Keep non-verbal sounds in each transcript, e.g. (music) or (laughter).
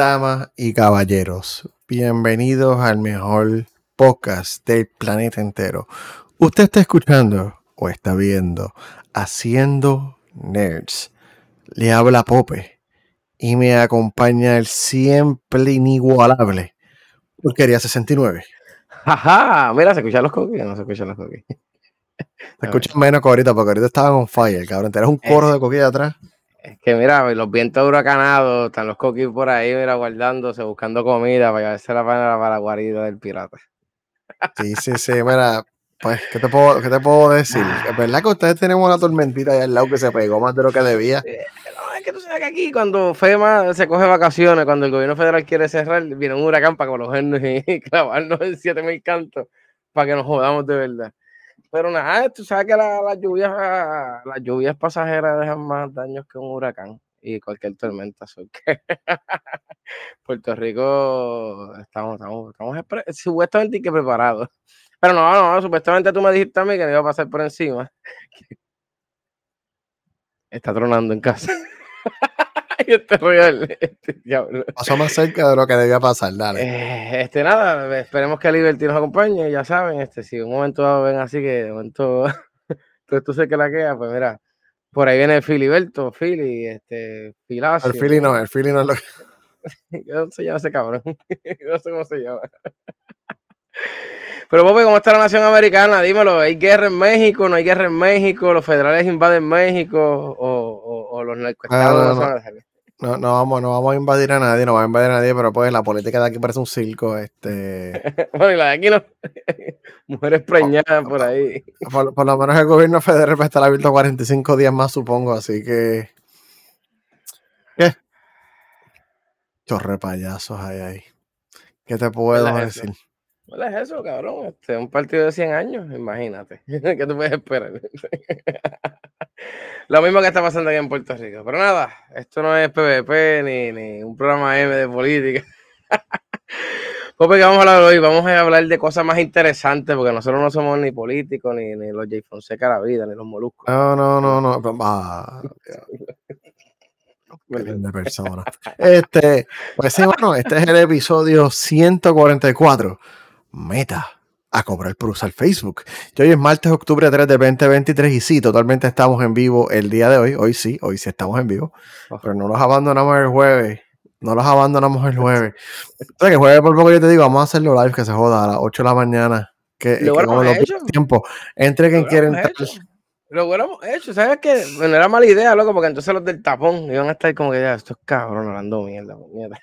Damas y caballeros, bienvenidos al mejor podcast del planeta entero. Usted está escuchando o está viendo Haciendo Nerds. Le habla Pope y me acompaña el siempre inigualable Porquería 69. Jaja, mira, se escuchan los cookies, no se escuchan los cookies. Se escuchan menos que ahorita, porque ahorita estaban on fire, cabrón. Tienes un coro de cookies atrás. Es que mira, los vientos huracanados, están los coquis por ahí, mira, guardándose, buscando comida para llevarse la para, para la guarida del pirata. Sí, sí, sí, mira, pues, ¿qué te puedo, qué te puedo decir? Es verdad que ustedes tenemos una tormentita ahí al lado que se pegó más de lo que debía. No, es que tú sabes que aquí cuando FEMA se coge vacaciones, cuando el gobierno federal quiere cerrar, viene un huracán para cogernos (laughs) y clavarnos en 7000 cantos para que nos jodamos de verdad. Pero nada, tú sabes que las lluvias, las lluvias pasajeras dejan más daños que un huracán y cualquier tormenta. (laughs) Puerto Rico estamos, estamos, estamos supuestamente que preparados. Pero no, no, supuestamente tú me dijiste a mí que me iba a pasar por encima. (laughs) Está tronando en casa. (laughs) este royal, este diablo. Pasó más cerca de lo que debía pasar, dale. Eh, este, nada, esperemos que Liberty nos acompañe, ya saben, este, si un momento ven así que de momento (laughs) tú, tú sé que la queda, pues mira, por ahí viene Filiberto, Fili, este, Filacio. El Fili no, el Fili no es lo que... (laughs) Yo no se llama ese cabrón, no sé cómo se llama. Pero, Pope, ¿cómo está la nación americana? Dímelo, ¿hay guerra en México? ¿No hay guerra en México? ¿Los federales invaden México? ¿O, o, los narcoestados no, no, no, no, vamos, no vamos a invadir a nadie, no vamos a invadir a nadie, pero pues la política de aquí parece un circo. Este... (laughs) bueno, y la de aquí no. (laughs) Mujeres preñadas por ahí. Por, lo menos el gobierno federal va a estar abierto 45 días más, supongo, así que. ¿Qué? Chorre payasos hay ahí. ¿Qué te puedo decir? ¿Cuál es eso, cabrón? Este, un partido de 100 años, imagínate. (laughs) ¿Qué tú puedes esperar? (laughs) Lo mismo que está pasando aquí en Puerto Rico. Pero nada, esto no es PvP ni, ni un programa M de política. (laughs) Pope, que vamos a hablar hoy? Vamos a hablar de cosas más interesantes, porque nosotros no somos ni políticos, ni, ni los J. Fonseca la vida, ni los moluscos. No, no, no, no. Ah, de persona. Este, pues sí, bueno, este es el episodio 144 Meta a cobrar por usar Facebook. Y hoy es martes, octubre 3 de 2023 y sí, totalmente estamos en vivo el día de hoy. Hoy sí, hoy sí estamos en vivo. Pero no los abandonamos el jueves. No los abandonamos el jueves. (laughs) O sea, que jueves por poco yo te digo, vamos a hacerlo live que se joda a las 8 de la mañana. Que, que no tiempo. Entre quien quiera entrar. Lo hubiéramos hecho, ¿sabes qué? Bueno, era mala idea, loco, porque entonces los del tapón iban a estar como que ya, estos cabrones hablando mierda, mierda.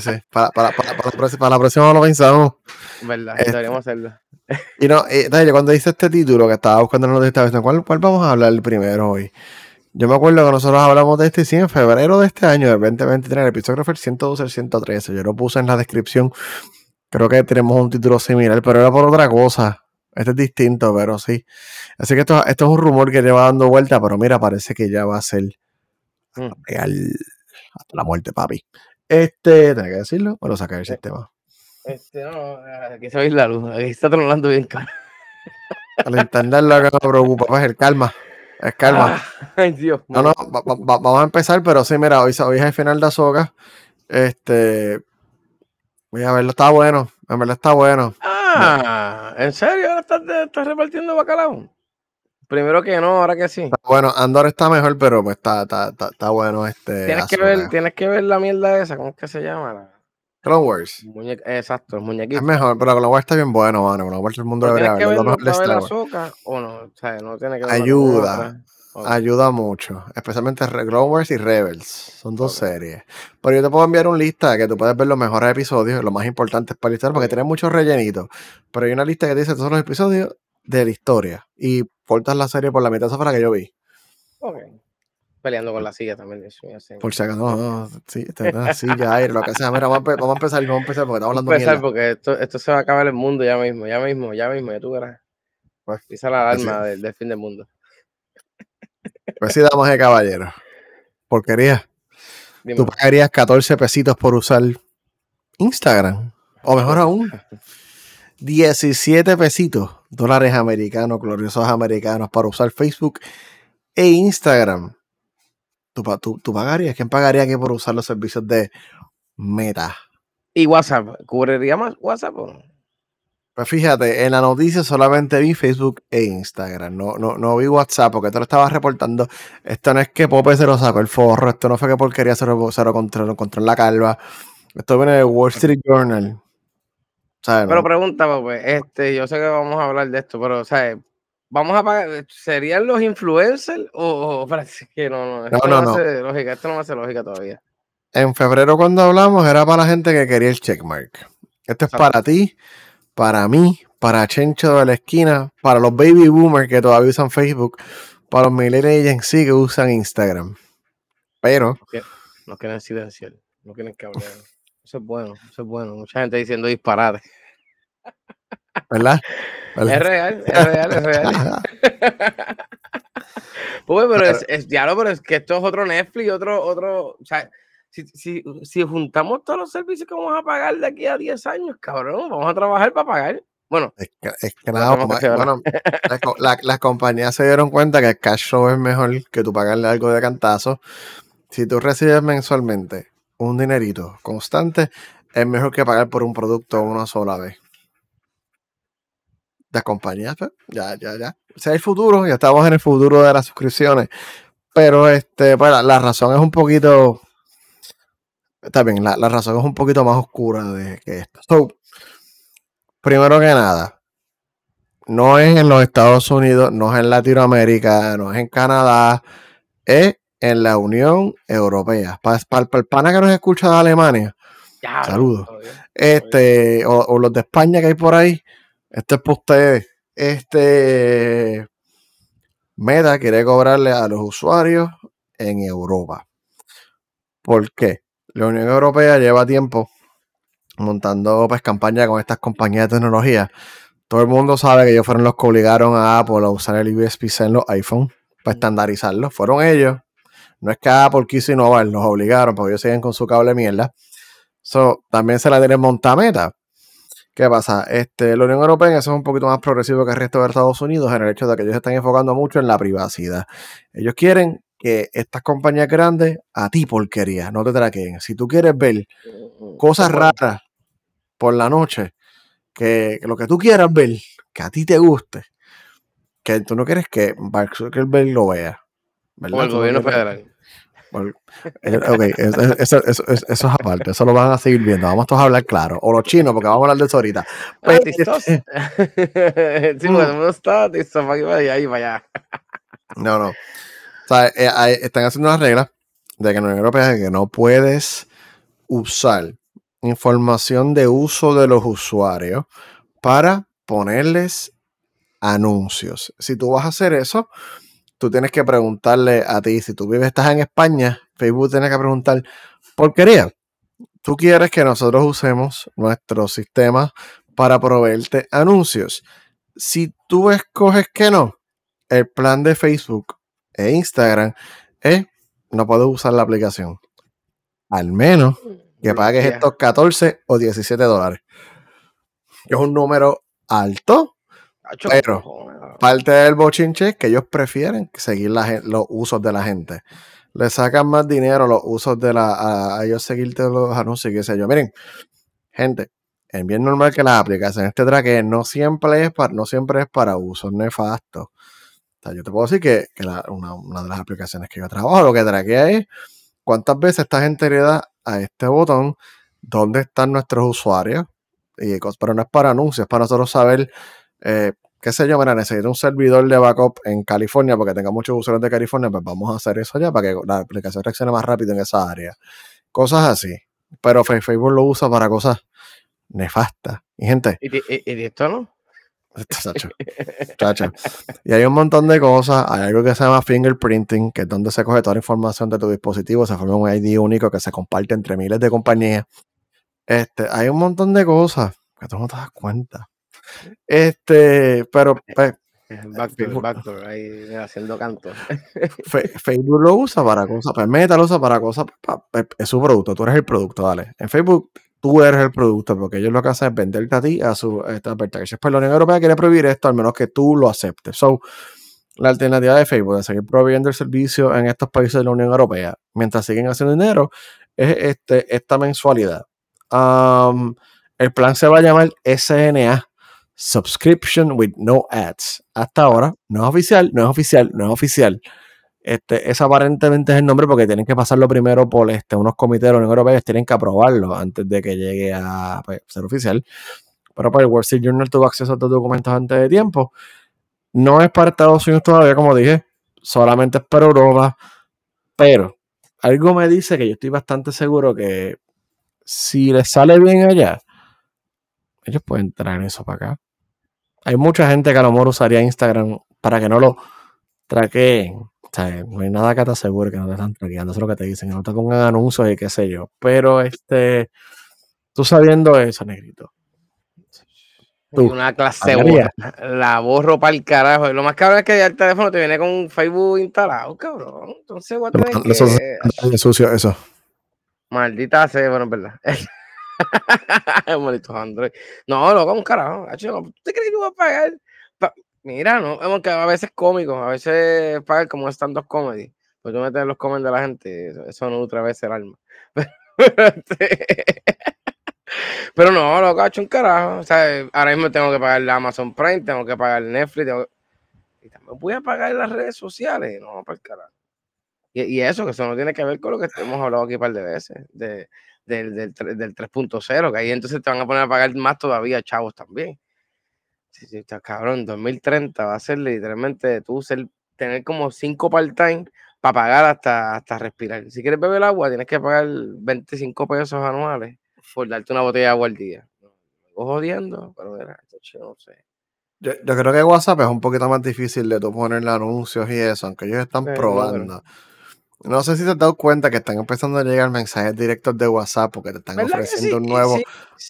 Sí, para, para, para, para, la próxima lo pensamos. Verdad, este, deberíamos hacerlo. Y no, eh, cuando dice este título que estaba buscando en la noticia, ¿cuál, ¿cuál vamos a hablar primero hoy? Yo me acuerdo que nosotros hablamos de este, sí, en febrero de este año, del 2023, el el 112, el 113. Yo lo puse en la descripción. Creo que tenemos un título similar, pero era por otra cosa. Este es distinto, pero sí. Así que esto, esto es un rumor que lleva dando vuelta, pero mira, parece que ya va a ser mm. real hasta la muerte, papi. Este, tengo que decirlo, o lo sacar el eh, sistema. Este, no, aquí se ve la luz, aquí está tronando bien caro. Al internet lo que me preocupa pues, es el calma. Es calma. Ah, (laughs) ay, Dios. No, no, vamos a empezar, pero sí, mira, hoy, hoy es el final de Azoka. Este. Voy a verlo, está bueno. En verdad está bueno. Ah, ¿en serio? ¿Ahora estás, estás repartiendo bacalao? Primero que no, ahora que sí. Bueno, Andor está mejor, pero pues está, está, está, bueno este. Tienes que, ver, tienes que ver la mierda esa, ¿cómo es que se llama? Clone Wars. exacto, el muñequito. Es mejor, pero Clone Wars está bien bueno, mano. Clone Wars el mundo debería ver. Lo mejor de Star Wars. o no, o sea, no tiene que ver Ayuda. Ayuda mucho, especialmente Clone Wars y Rebels. Son dos series. Pero yo te puedo enviar una lista que tú puedes ver los mejores episodios, los más importantes para la historia, porque tiene muchos rellenitos. Pero hay una lista que dice todos los episodios de la historia. Y cortas la serie por la mitad, esa fue la que yo vi. Ok. Peleando con la silla también. Por si acaso, no, no, sí, la silla, aire, lo que sea. Mira, vamos a, empezar, vamos a empezar porque estamos hablando de empezar porque esto, esto se va a acabar el mundo ya mismo, ya mismo, ya mismo, ya tú verás. Pues, Pisa la alarma del, fin del mundo. Pues sí, damos de caballero. Porquería. Tú pagarías 14 pesitos por usar Instagram. O mejor aún, (laughs) 17 pesitos, dólares americanos, gloriosos americanos, para usar Facebook e Instagram. ¿Tú, tú, tú pagarías? ¿Quién pagaría aquí por usar los servicios de Meta. ¿Y WhatsApp? ¿Cubriría más WhatsApp? Pues fíjate, en la noticia solamente vi Facebook e Instagram. No, no, no vi WhatsApp porque te lo estaba reportando. Esto no es que Pope se lo sacó el forro. Esto no fue que porquería se lo, se lo encontró, en la calva. Esto viene de Wall Street Journal. Pero pregunta, Pope, este, yo sé que vamos a hablar de esto, pero, ¿sabes? vamos a pagar, ¿serían los influencers o, (laughs) parece que no, no, esto no, no, hace lógica, esto no me hace lógica todavía. En febrero cuando hablamos era para la gente que quería el checkmark. Esto es para ti, para mí, para Chencho de la esquina, para los baby boomers que todavía usan Facebook, para los millennials en sí que usan Instagram. Pero... No quieren silenciar, no quieren que hablar. Eso es bueno, eso es bueno. Mucha gente diciendo disparate. ¿Verdad? Es real, es real, es real. (laughs) pues, pero es, es, ya lo, pero es que esto es otro Netflix, otro, otro, o sea, si, si, si, juntamos todos los servicios que vamos a pagar de aquí a 10 años, cabrón, vamos a trabajar para pagar. Bueno, es que, nada, bueno, las compañías se dieron cuenta que el cash flow es mejor que tú pagarle algo de cantazo. Si tú recibes mensualmente un dinerito constante, es mejor que pagar por un producto una sola vez las compañías, pues, ya, ya, ya. O sea, el futuro, ya estamos en el futuro de las suscripciones. Pero este, pues, la, razón es un poquito. Está bien, la, razón es un poquito más oscura de que esto. So, primero que nada, no es en los Estados Unidos, no es en Latinoamérica, no es en Canadá, es en la Unión Europea. Para, el pana que nos escucha de Alemania, saludos. Este, o, los de España que hay por ahí, este es para ustedes. Este Meta quiere cobrarle a los usuarios en Europa. ¿Por qué? La Unión Europea lleva tiempo montando pues, campaña con estas compañías de tecnología. Todo el mundo sabe que ellos fueron los que obligaron a Apple a usar el USB-C en los iPhone para estandarizarlo. Fueron ellos. No es que Apple quiso innovar, los obligaron porque ellos siguen con su cable mierda. También se la tienen monta Meta. ¿Qué pasa? Este, la Unión Europea eso es un poquito más progresivo que el resto de Estados Unidos en el hecho de que ellos se están enfocando mucho en la privacidad. Ellos quieren que estas compañías grandes a ti porquería, no te traquen. Si tú quieres ver cosas raras por la noche, que, lo que tú quieras ver, que a ti te guste, que tú no quieres que Mark Zuckerberg lo vea. ¿verdad? O el gobierno federal. Eh, ok, eso, es aparte, eso lo van a seguir viendo. Vamos todos a hablar claro. O los chinos, porque vamos a hablar de eso ahorita. Pues, (laughs) sí, bueno, está. No, no. O sea, eh, están haciendo una regla de que en la Unión Europea que no puedes usar información de uso de los usuarios para ponerles anuncios. Si tú vas a hacer eso, tú tienes que preguntarle a ti, si tú vives, estás en España, Facebook tiene que preguntar, porquería, tú quieres que nosotros usemos nuestro sistema para proveerte anuncios. Si tú escoges que no, el plan de Facebook e Instagram es no puedes usar la aplicación. Al menos que pagues estos 14 o 17 dólares. Es un número alto, pero parte del bochinche es que ellos prefieren seguir los usos de la gente. Le sacan más dinero los usos de la. A, ellos seguirte los anuncios y qué sé yo. Miren, gente, es bien normal que las aplicaciones este traque no siempre es para, no siempre es para usos nefastos. Yo te puedo decir que, una, de las aplicaciones que yo trabajo lo que traquea es cuántas veces esta gente le da a este botón dónde están nuestros usuarios. Y, pero no es para anuncios, es para nosotros saber eh, qué sé yo, mira, necesito un servidor de backup en California porque tenga muchos usuarios de California, pues vamos a hacer eso ya para que la aplicación reaccione más rápido en esa área. Cosas así. Pero Facebook lo usa para cosas nefastas. Y gente. ¿Y, esto no? (laughs) Chacho, chacho. Y hay un montón de cosas. Hay algo que se llama fingerprinting, que es donde se coge toda la información de tu dispositivo. Se forma un ID único que se comparte entre miles de compañías. Este, hay un montón de cosas que tú no te das cuenta. Este, pero pues, backdoor, ahí haciendo canto. (laughs) Facebook lo usa para cosas, pues Meta lo usa para cosas, es su producto, tú eres el producto, dale. En Facebook tú eres el producto, porque ellos lo que hacen es venderte a ti a su esta Pues la Unión Europea quiere prohibir esto, al menos que tú lo aceptes. So, la alternativa de Facebook de seguir proveyendo el servicio en estos países de la Unión Europea, mientras siguen haciendo dinero, es este, esta mensualidad. Um, el plan se va a llamar SNA, Subscription with No Ads. Hasta ahora, no es oficial, no es oficial, no es oficial. Este, ese aparentemente es el nombre porque tienen que pasarlo primero por este, unos comités de la Unión tienen que aprobarlo antes de que llegue a pues, ser oficial. Pero para el Wall Street Journal tuvo acceso a estos documentos antes de tiempo. No es para Estados Unidos todavía, como dije, solamente es para Europa. Pero algo me dice que yo estoy bastante seguro que si les sale bien allá, ellos pueden traer eso para acá. Hay mucha gente que a lo mejor usaría Instagram para que no lo traqueen. O sea, no hay nada que te asegure que no te están traqueando. Eso es lo que te dicen. Que no te pongan anuncios y qué sé yo. Pero este, tú sabiendo eso, negrito. una clase borra. La borro para el carajo. Lo más cabrón es que el teléfono te viene con Facebook instalado, cabrón. Entonces, what Eso es sucio, eso. Maldita sea, bueno, es verdad. (laughs) (laughs) Maldito Android. No, loco, un carajo. ¿Tú te crees que voy a pagar? Mira, no, es que a veces cómico, a veces pagar como stand-up comedy. Pues tú metes los comments de la gente, eso, no otra vez el alma. (laughs) Pero, no, loco, ha hecho un carajo. Ahora mismo tengo que pagar la Amazon Prime, tengo que pagar Netflix, y también voy a pagar las redes sociales. No, para el carajo. Y, eso, que eso no tiene que ver con lo que hemos hablado aquí un par de veces, de, del, del, del 3.0, que ahí entonces te van a poner a pagar más todavía, chavos, también. Sí, sí, está cabrón, 2030 va a ser literalmente tú ser, tener como 5 part-time para pagar hasta, hasta respirar. Si quieres beber agua, tienes que pagar 25 pesos anuales por darte una botella de agua al día. Estoy jodiendo, pero era, yo no sé. Yo, yo, creo que WhatsApp es un poquito más difícil de tú ponerle anuncios y eso, aunque ellos están probando. No sé si te has dado cuenta que están empezando a llegar mensajes directos de WhatsApp porque te están ofreciendo un nuevo.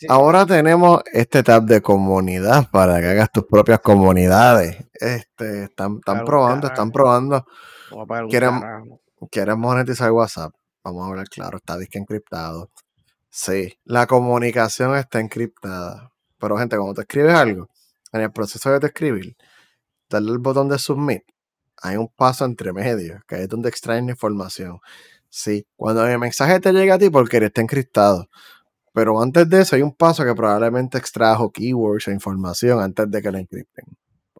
Ahora tenemos este tab de comunidad para que hagas tus propias comunidades. Este, están, están probando, están probando. Quieren, quieren monetizar WhatsApp. Vamos a hablar claro, está disque encriptado. Sí, la comunicación está encriptada. Pero, gente, cuando te escribes algo, en el proceso de te escribir, dale el botón de submit hay un paso entre medios, que es donde extraen información. Sí, cuando el mensaje te llega a ti porque está encriptado. Pero antes de eso hay un paso que probablemente extrajo keywords o información antes de que la encripten.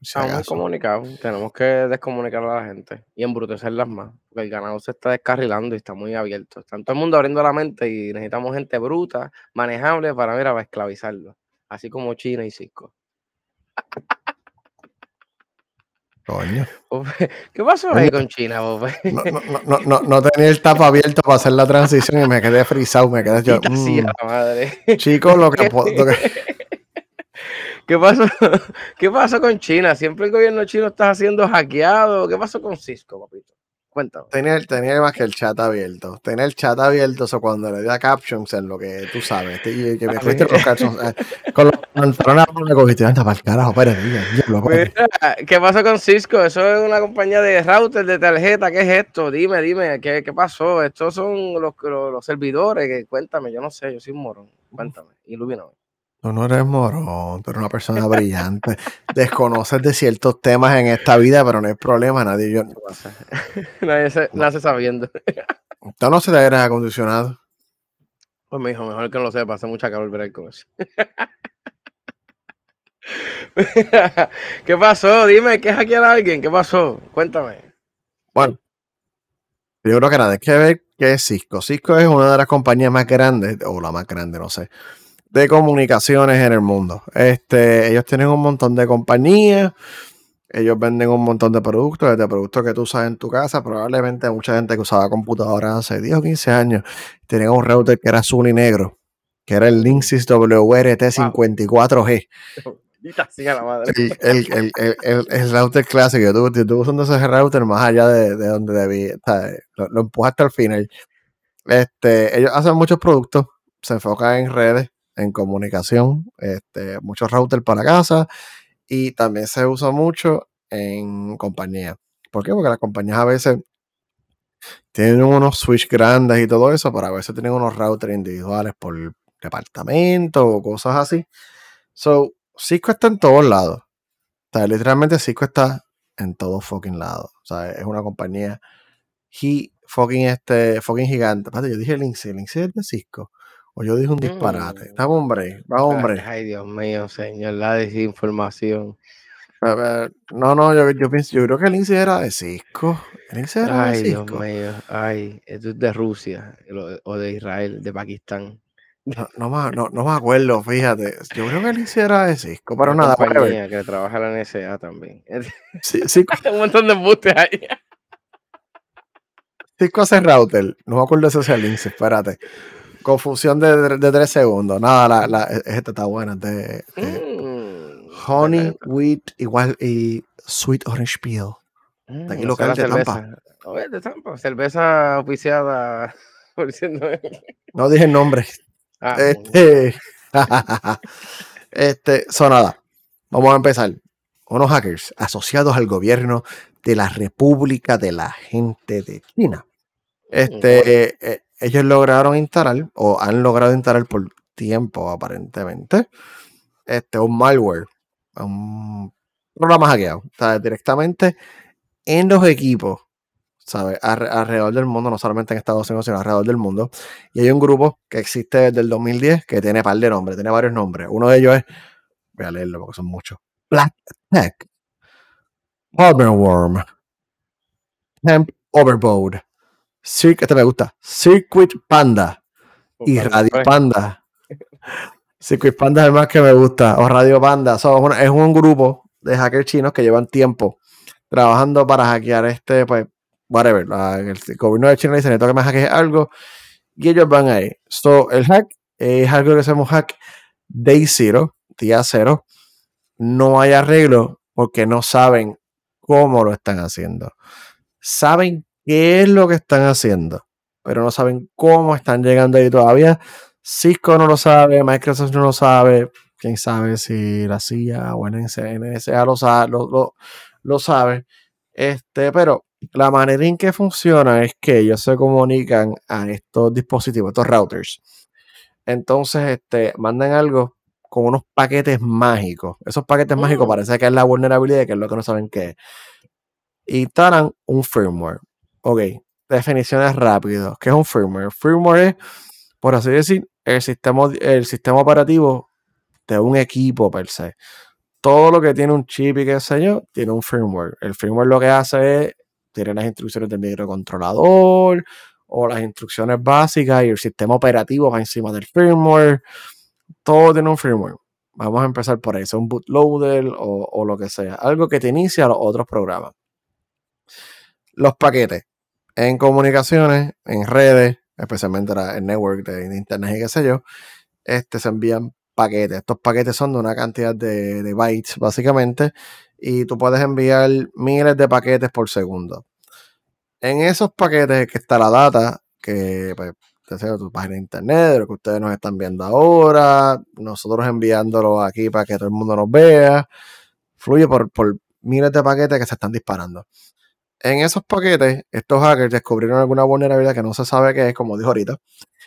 Estamos comunicados, tenemos que descomunicar a la gente y embrutecerlas más, porque el ganado se está descarrilando y está muy abierto. Está todo el mundo abriendo la mente y necesitamos gente bruta, manejable para, ver, para esclavizarlo, así como China y Cisco. Coño. (laughs) ¿Qué pasó ahí con China, (laughs) no, no, no, no, tenía el tapa abierto para hacer la transición y me quedé frisado, me quedé yo. Mm, madre. Chico, lo que, (laughs) ¿Qué pasó? ¿Qué pasó con China? Siempre el gobierno chino está haciendo hackeado. ¿Qué pasó con Cisco, papito? Cuéntame. Tenía, tenía más que el chat abierto. Tenía el chat abierto, eso cuando le di a captions en lo que tú sabes. Y que me (laughs) fuiste los captions. Eh, con los pantalones me cogiste, anda para el carajo, ¿Qué pasó con Cisco? Eso es una compañía de router, de tarjeta. ¿Qué es esto? Dime, dime, ¿qué, qué pasó? Estos son los, los, los servidores. Que, cuéntame, yo no sé, yo soy un morón. Cuéntame, ilumíname. Tú no eres morón, tú eres una persona (laughs) brillante. Desconoces de ciertos temas en esta vida, pero no hay problema, nadie yo. (laughs) nadie se, nace sabiendo. ¿Tú no se te aire acondicionado? Pues me dijo, mejor que no lo sepa, hace mucha calor ver con eso. (laughs) ¿Qué pasó? Dime, ¿qué es aquí a alguien? ¿Qué pasó? Cuéntame. Bueno, yo creo que nada, es que ver qué es Cisco. Cisco es una de las compañías más grandes, o la más grande, no sé, de comunicaciones en el mundo. Este, ellos tienen un montón de compañías, ellos venden un montón de productos, desde productos que tú usas en tu casa, probablemente mucha gente que usaba computadoras hace 10 o 15 años, tenía un router que era azul y negro, que era el Linksys WRT54G. El, el, el, el, router clásico, yo estuve usando ese router más allá de, donde debí, lo, lo empujaste al final. Este, ellos hacen muchos productos, se enfocan en redes, en comunicación, este, muchos routers para casa y también se usa mucho en compañía. ¿Por qué? Porque las compañías a veces tienen unos switch grandes y todo eso, pero a veces tienen unos routers individuales por departamento o cosas así. So, Cisco está en todos lados. O sea, literalmente Cisco está en todos fucking lados. O sea, es una compañía fucking este, fucking gigante. Yo dije Linksy, Linksy es de Cisco. O yo dije un disparate. Mm. Dame hombre, va hombre. Ay, Dios mío, señor, la desinformación. A ver, no, no, yo, yo pienso, yo creo que Lindsay era de Cisco. Lindsay era Ay, de Dios Cisco. mío, ay, esto es de Rusia o de Israel, de Pakistán. No, no, me, no, no me acuerdo, fíjate. Yo creo que Lindsay era de Cisco, pero Una nada, compañía que trabaja en la NSA también. Sí, Cisco, (laughs) Un montón de embustes ahí. Cisco hace router. No me acuerdo si sea Lindsay, espérate. Confusión de, de, de tres segundos. Nada, la, la, esta está buena. De, de Mm, honey, wheat, igual y sweet orange peel. Mm, aquí esa local de Tampa. cerveza. Oye, de Tampa. Cerveza oficiada (laughs) por siendo. No dije el nombre. Ah, Este, (laughs) este, so nada, vamos a empezar. Unos hackers asociados al gobierno de la República de la Gente de China. Este, eh, eh, ellos lograron instalar, o han logrado instalar por tiempo aparentemente, este, un malware, un programa hackeado, o directamente en los equipos, ¿sabes? Alre- alrededor del mundo, no solamente en Estados Unidos, sino alrededor del mundo. Y hay un grupo que existe desde el 2010 que tiene par de nombres, tiene varios nombres. Uno de ellos es, voy a leerlo porque son muchos. Black Tech, Worm, Temp Overboard, Este me gusta, Circuit Panda y Radio pues, Panda. Circuit Panda es el más que me gusta, o Radio Panda. So, es, un grupo de hackers chinos que llevan tiempo trabajando para hackear este, pues, whatever. la- el gobierno de China dice, necesito que me hackees algo. Y ellos van ahí. So, el hack es algo que se llama hack day zero, día cero. No hay arreglo porque no saben cómo lo están haciendo. Saben qué es lo que están haciendo, pero no saben cómo están llegando ahí todavía. Cisco no lo sabe, Microsoft no lo sabe, quién sabe si la CIA o NSA, NSA lo, sa- lo, lo- lo sabe. Este, pero la manera en que funciona es que ellos se comunican a estos dispositivos, estos routers. Entonces, este, mandan algo con unos paquetes mágicos. Esos paquetes mágicos Mm. parece que es la vulnerabilidad, que es lo que no saben qué es. Instalan un firmware. Ok, definiciones rápidas. ¿Qué es un firmware? Firmware es, por así decir, el sistema, el sistema operativo de un equipo per se. Todo lo que tiene un chip y qué sé yo, tiene un firmware. El firmware lo que hace es, tiene las instrucciones del microcontrolador o las instrucciones básicas y el sistema operativo va encima del firmware. Todo tiene un firmware. Vamos a empezar por sea un bootloader o, o lo que sea. Algo que te inicia los otros programas. Los paquetes en comunicaciones, en redes, especialmente la- el network de, de internet y qué sé yo, este, se envían paquetes. Estos paquetes son de una cantidad de, de bytes, básicamente, y tú puedes enviar miles de paquetes por segundo. En esos paquetes que está la data, que pues, sea tu página de internet, de lo que ustedes nos están viendo ahora, nosotros enviándolo aquí para que todo el mundo nos vea, fluye por miles de paquetes que se están disparando. En esos paquetes, estos hackers descubrieron alguna vulnerabilidad que no se sabe qué es, como dijo ahorita,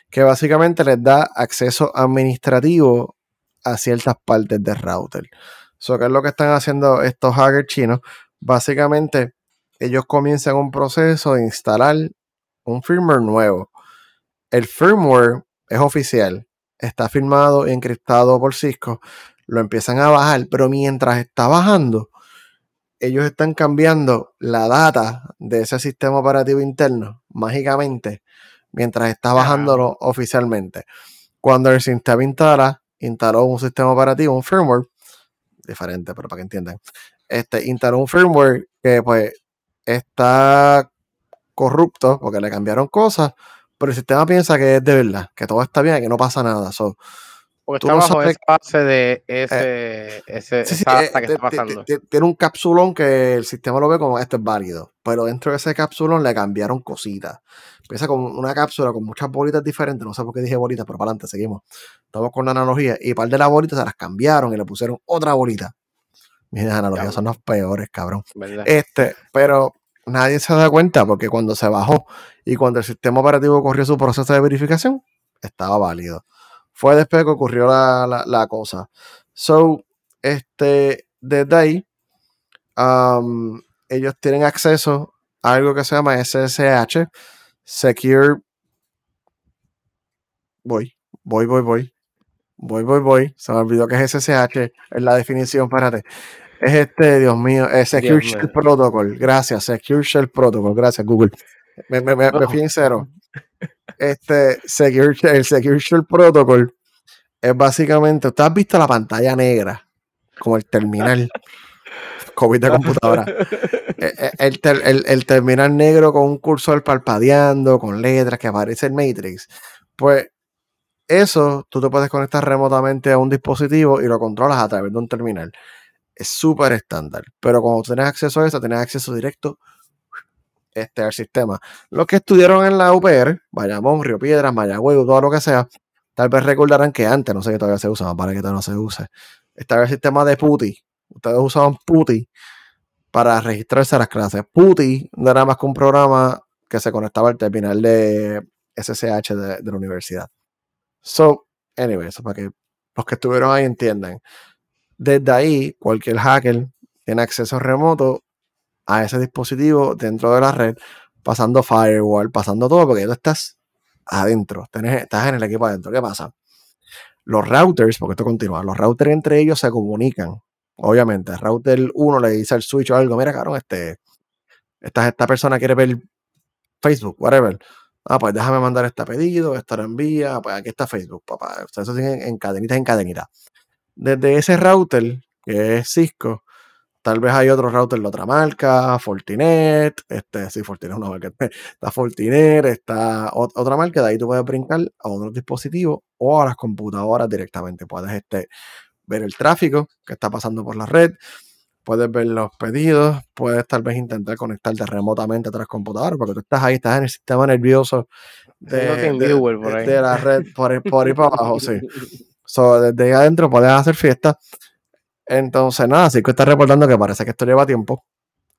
que básicamente les da acceso administrativo a ciertas partes del router. So, ¿Qué es lo que están haciendo estos hackers chinos? Básicamente, ellos comienzan un proceso de instalar un firmware nuevo. El firmware es oficial, está firmado y encriptado por Cisco, lo empiezan a bajar, pero mientras está bajando, ellos están cambiando la data de ese sistema operativo interno mágicamente mientras está bajándolo oficialmente. Cuando el sistema instala, instaló un sistema operativo, un firmware, diferente, pero para que entiendan, este, instaló un firmware que pues está corrupto porque le cambiaron cosas, pero el sistema piensa que es de verdad, que todo está bien, que no pasa nada. So, Porque tú está no bajo sabes- esa base de ese, ese, Sí, sí, esa eh, que te- está pasando. te- tiene un capsulón que el sistema lo ve como esto es válido, pero dentro de ese capsulón le cambiaron cositas. Empieza con una cápsula con muchas bolitas diferentes, no sé por qué dije bolitas, pero para adelante seguimos. Estamos con la analogía y par de las bolitas se las cambiaron y le pusieron otra bolita. Mis analogías son las peores, cabrón. ¿verdad? Este, pero nadie se da cuenta porque cuando se bajó y cuando el sistema operativo corrió su proceso de verificación, estaba válido. Fue después que ocurrió la, la- la cosa. So, este, desde ahí, um, ellos tienen acceso a algo que se llama SSH, Secure. Voy, voy, voy, voy. Voy, voy, voy. Se me olvidó que es SSH. Es la definición, espérate. Es este, Dios mío, es Secure Dios Shell mío. Protocol. Gracias, Secure Shell Protocol. Gracias, Google. Me, me, me, me fui en cero. (laughs) Este, Secure, el Secure Shell Protocol es básicamente, ¿usted has visto la pantalla negra? Como el terminal. COVID de (laughs) computadora. Eh, eh, El, el- el terminal negro con un cursor parpadeando, con letras que aparece en Matrix. Pues eso tú te puedes conectar remotamente a un dispositivo y lo controlas a través de un terminal. Es súper estándar. Pero cuando tienes acceso a eso, tienes acceso directo este, al sistema. Los que estudiaron en la UPR, Bayamón, Río Piedras, Mayagüez, todo lo que sea, tal vez recordarán que antes, no sé que todavía se usa, para que todavía no se use, estaba el sistema de PuTTY. Ustedes usaban PuTTY para registrarse a las clases. PuTTY no era más que un programa que se conectaba al terminal de SSH de, de la universidad. So, anyway, eso para que los que estuvieron ahí entiendan. Desde ahí, cualquier hacker tiene acceso remoto a ese dispositivo dentro de la red, pasando firewall, pasando todo, porque tú estás adentro, tenés- estás en el equipo adentro. ¿Qué pasa? Los routers, porque esto continúa, los routers entre ellos se comunican. Obviamente, el router 1 le dice al switch o algo, mira, cabrón, este, esta, esta persona quiere ver Facebook, whatever. Ah, pues déjame mandar este pedido, esto lo envía, pues aquí está Facebook, papá. O eso sigue en cadenitas en cadenita. Desde ese router, que es Cisco, tal vez hay otro router de otra marca, Fortinet, este, sí, Fortinet es una marca, (laughs) está Fortinet, está ot- otra marca, de ahí tú puedes brincar a otros dispositivos o a las computadoras directamente. Puedes este, ver el tráfico que está pasando por la red, puedes ver los pedidos, puedes tal vez intentar conectarte remotamente a otras computadoras, porque tú estás ahí, estás en el sistema nervioso de, la red, por, ahí- por ahí para abajo, sí. (laughs) So, desde ahí adentro puedes hacer fiesta. Entonces, nada, Cisco está reportando que parece que esto lleva tiempo.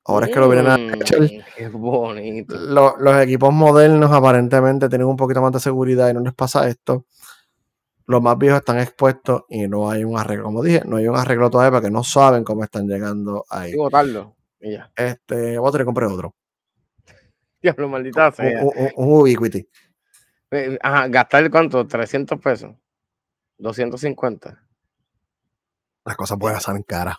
Ahora es que lo vienen a Mm, echar. Qué bonito. Lo- los equipos modernos aparentemente tienen un poquito más de seguridad y no les pasa esto. Los más viejos están expuestos y no hay un arreglo. Como dije, no hay un arreglo todavía porque no saben cómo están llegando ahí. Y ya. Este, voy a tener que comprar otro. Diablo, maldita sea. un- un- un Ubiquiti. Eh, Ajá, gastar cuánto? 300 pesos. 250. Las cosas pueden salir caras.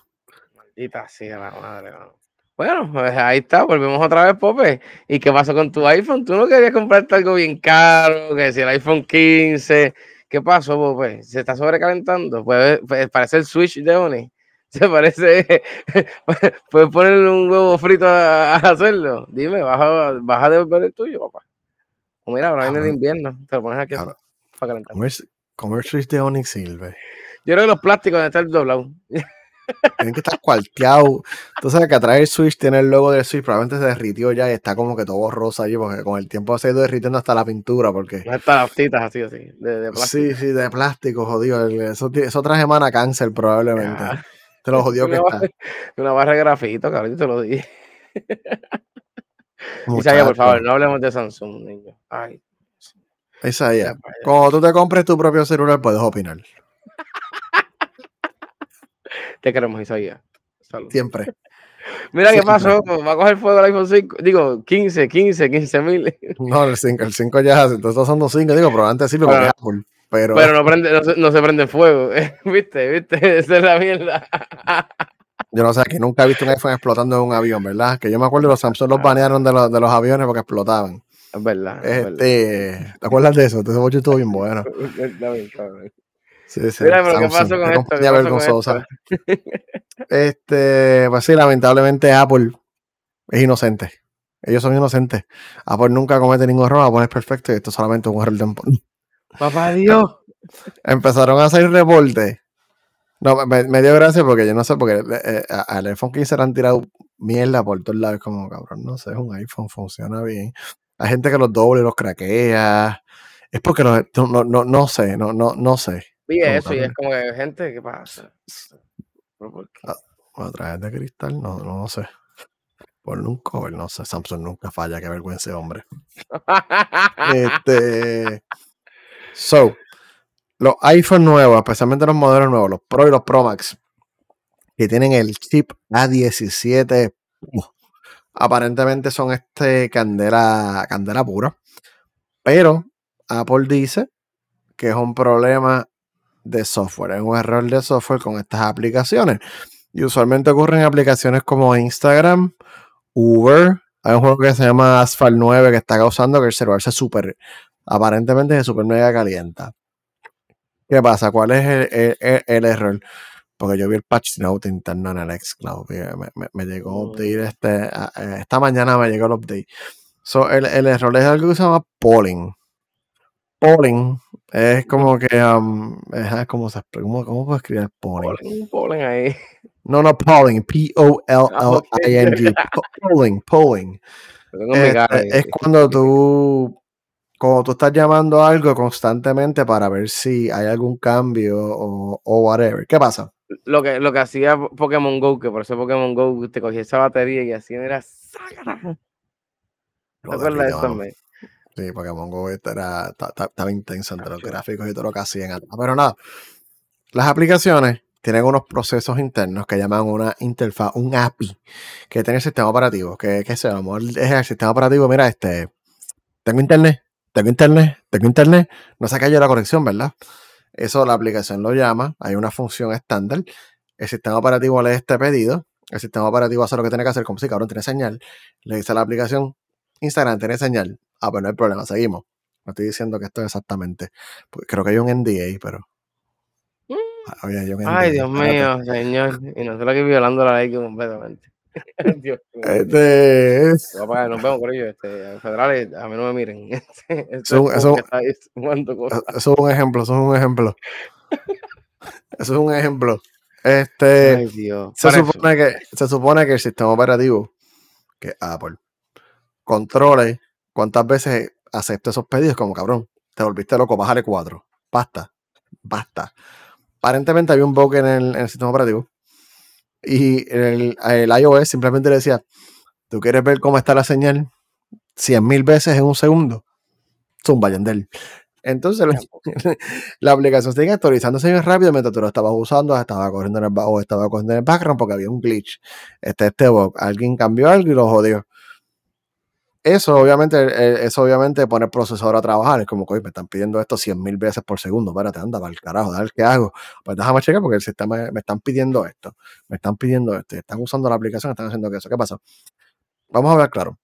Maldita sea la madre. mano. Bueno, pues ahí está, volvemos otra vez, Pope. ¿Y qué pasó con tu iPhone? ¿Tú no querías comprarte algo bien caro? Que si el iPhone 15. ¿Qué pasó, Pope? ¿Se está sobrecalentando? Puede- parece el Switch de Oni. (laughs) Se parece. (laughs) Puedes ponerle un huevo frito a, a hacerlo. Dime, ¿vas a, vas a devolver el tuyo, papá? O mira, ahora viene el invierno. Te lo pones aquí para calentar. Comer, comer Switch de Onyx sirve. Yo creo que los plásticos deben estar doblados. Tienen que estar cuarteados. Tú sabes que atrás del Switch tiene el logo del Switch. Probablemente se derritió ya y está como que todo rosa allí porque con el tiempo se ha ido derritiendo hasta la pintura. Porque están las titas así, así, de, de plástico. Sí, sí, de plástico, jodido. El- Eso, eso trae semana cáncer probablemente. Te lo jodió que Una está. barra- Una barra de grafito, cabrón, yo te lo dije. Isaías, (laughs) por favor, no hablemos de Samsung, niño. Ay, Isaías, ya para allá. cuando tú te compres tu propio celular puedes opinar. Te queremos, Isaías. Salud. Siempre. (laughs) Mira qué pasó, va a coger fuego el iPhone 5, digo, 15, 15, 15 mil, (laughs) No, el 5, el 5 ya, entonces son dos 5, digo, probablemente sirve porque Pero- es Apple. Pero, pero no, prende, no, se, no se prende fuego, (laughs) ¿viste? ¿Viste? Esa es la mierda. yo no sé, que nunca he visto un iPhone explotando en un avión, ¿verdad? Que yo me acuerdo los Samsung los banearon de los, de los aviones porque explotaban. Es verdad, es verdad. Este, ¿Te acuerdas de eso? Entonces, estuvo bien bueno. Está bien, cabrón. Sí, sí, Mira, pero ¿qué Samsung, pasó con qué esto? ¿Qué pasó con vergonzosa. Este, pues sí, lamentablemente Apple es inocente. Ellos son inocentes. Apple nunca comete ningún error, Apple es perfecto y esto es solamente un error temporal. (laughs) Papá Dios. Empezaron a hacer reportes. No, me, me dio gracia porque yo no sé, porque eh, eh, al iPhone 15 le han tirado mierda por todos lados. Como cabrón, no sé, es un iPhone, funciona bien. Hay gente que los doble, los craquea. Es porque los, no, no, no sé, no, no, no sé. Y Como eso, y es como que, gente, ¿qué pasa? ¿Pero por qué? A través de cristal, no, no, no sé. Por un cover, no sé. Samsung nunca falla, qué vergüenza, hombre. Este. So, los iPhone nuevos, especialmente los modelos nuevos, los Pro y los Pro Max, que tienen el chip A17, uh, aparentemente son este candela, candela pura. Pero Apple dice que es un problema de software, es un error de software con estas aplicaciones. Y usualmente ocurren en aplicaciones como Instagram, Uber. Hay un juego que se llama Asphalt 9 que está causando que el celular se super, aparentemente se super mega calienta. ¿Qué pasa? ¿Cuál es el, error? Porque yo vi el patch note interno en el Xcloud. Me, me, llegó un update este, esta mañana me llegó el update. So, el, el error es algo que se llama polling. Polling es como que, um, es se, ¿cómo, ¿cómo puedo escribir polling? Polling, ahí. No, no, polling, P-O-L-L-I-N-G. polling, polling. Es cuando tú como tú estás llamando algo constantemente para ver si hay algún cambio o, o, whatever. ¿Qué pasa? Lo que, lo que hacía Pokémon Go, que por eso Pokémon Go te cogía esa batería y así era sácala. ¿Te acuerdas de eso? Sí, Pokémon Go era, estaba intenso entre los gráficos y todo lo que hacían. Pero nada, las aplicaciones tienen unos procesos internos que llaman una interfaz, un API, que tiene el sistema operativo, que, que se a lo mejor es el sistema operativo, mira, este, tengo internet, tengo internet, tengo internet, no se cayó la conexión, ¿verdad? Eso la aplicación lo llama, hay una función estándar, el sistema operativo lee este pedido, el sistema operativo hace lo que tiene que hacer, como si cabrón tiene señal, le dice a la aplicación, Instagram tiene señal, ah, pues no hay problema, seguimos. No estoy diciendo que esto es exactamente, pues creo que hay un NDA, pero... Mm. Ay, Dios mío, señor, y nosotros aquí violando la ley completamente. (laughs) Dios este es... Nos vemos por ello. Este, federales, a mí no me miren. (laughs) Este, eso, eso, eso, es un ejemplo, eso es un ejemplo. (laughs) Eso es un ejemplo. Este, Ay, Dios. Se, supone que, se supone que el sistema operativo, que Apple, controle cuántas veces acepta esos pedidos, como cabrón, te volviste loco, bájale cuatro. Basta, basta. Aparentemente había un bug en el, en el sistema operativo y el, el iOS simplemente le decía, ¿tú quieres ver cómo está la señal? 100 mil veces en un segundo. Zumba, Yandel. Entonces la, (laughs) aplicación sigue actualizándose bien rápido mientras tú lo estabas usando, estaba corriendo en el, o estaba corriendo en el background porque había un glitch. Este, este bug, alguien cambió algo y lo jodió. Eso obviamente, eso obviamente pone el procesador a trabajar. Es como que me están pidiendo esto 100 mil veces por segundo. Espérate, anda, para el carajo, dale, ¿qué hago? Pues déjame checar porque el sistema me están pidiendo esto. Me están pidiendo esto. Están usando la aplicación, están haciendo eso. ¿Qué pasa? Vamos a hablar claro.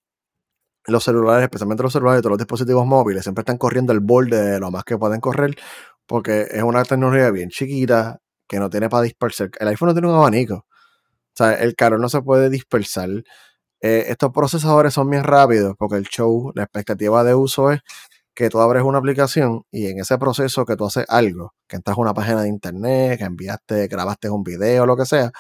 Los celulares, especialmente los celulares y todos los dispositivos móviles, siempre están corriendo el borde de lo más que pueden correr porque es una tecnología bien chiquita que no tiene para dispersar. El iPhone no tiene un abanico. O sea, el calor no se puede dispersar eh, estos procesadores son bien rápidos porque el show, la expectativa de uso es que tú abres una aplicación y en ese proceso que tú haces algo, que entras a una página de internet, que enviaste, grabaste un video, lo que sea,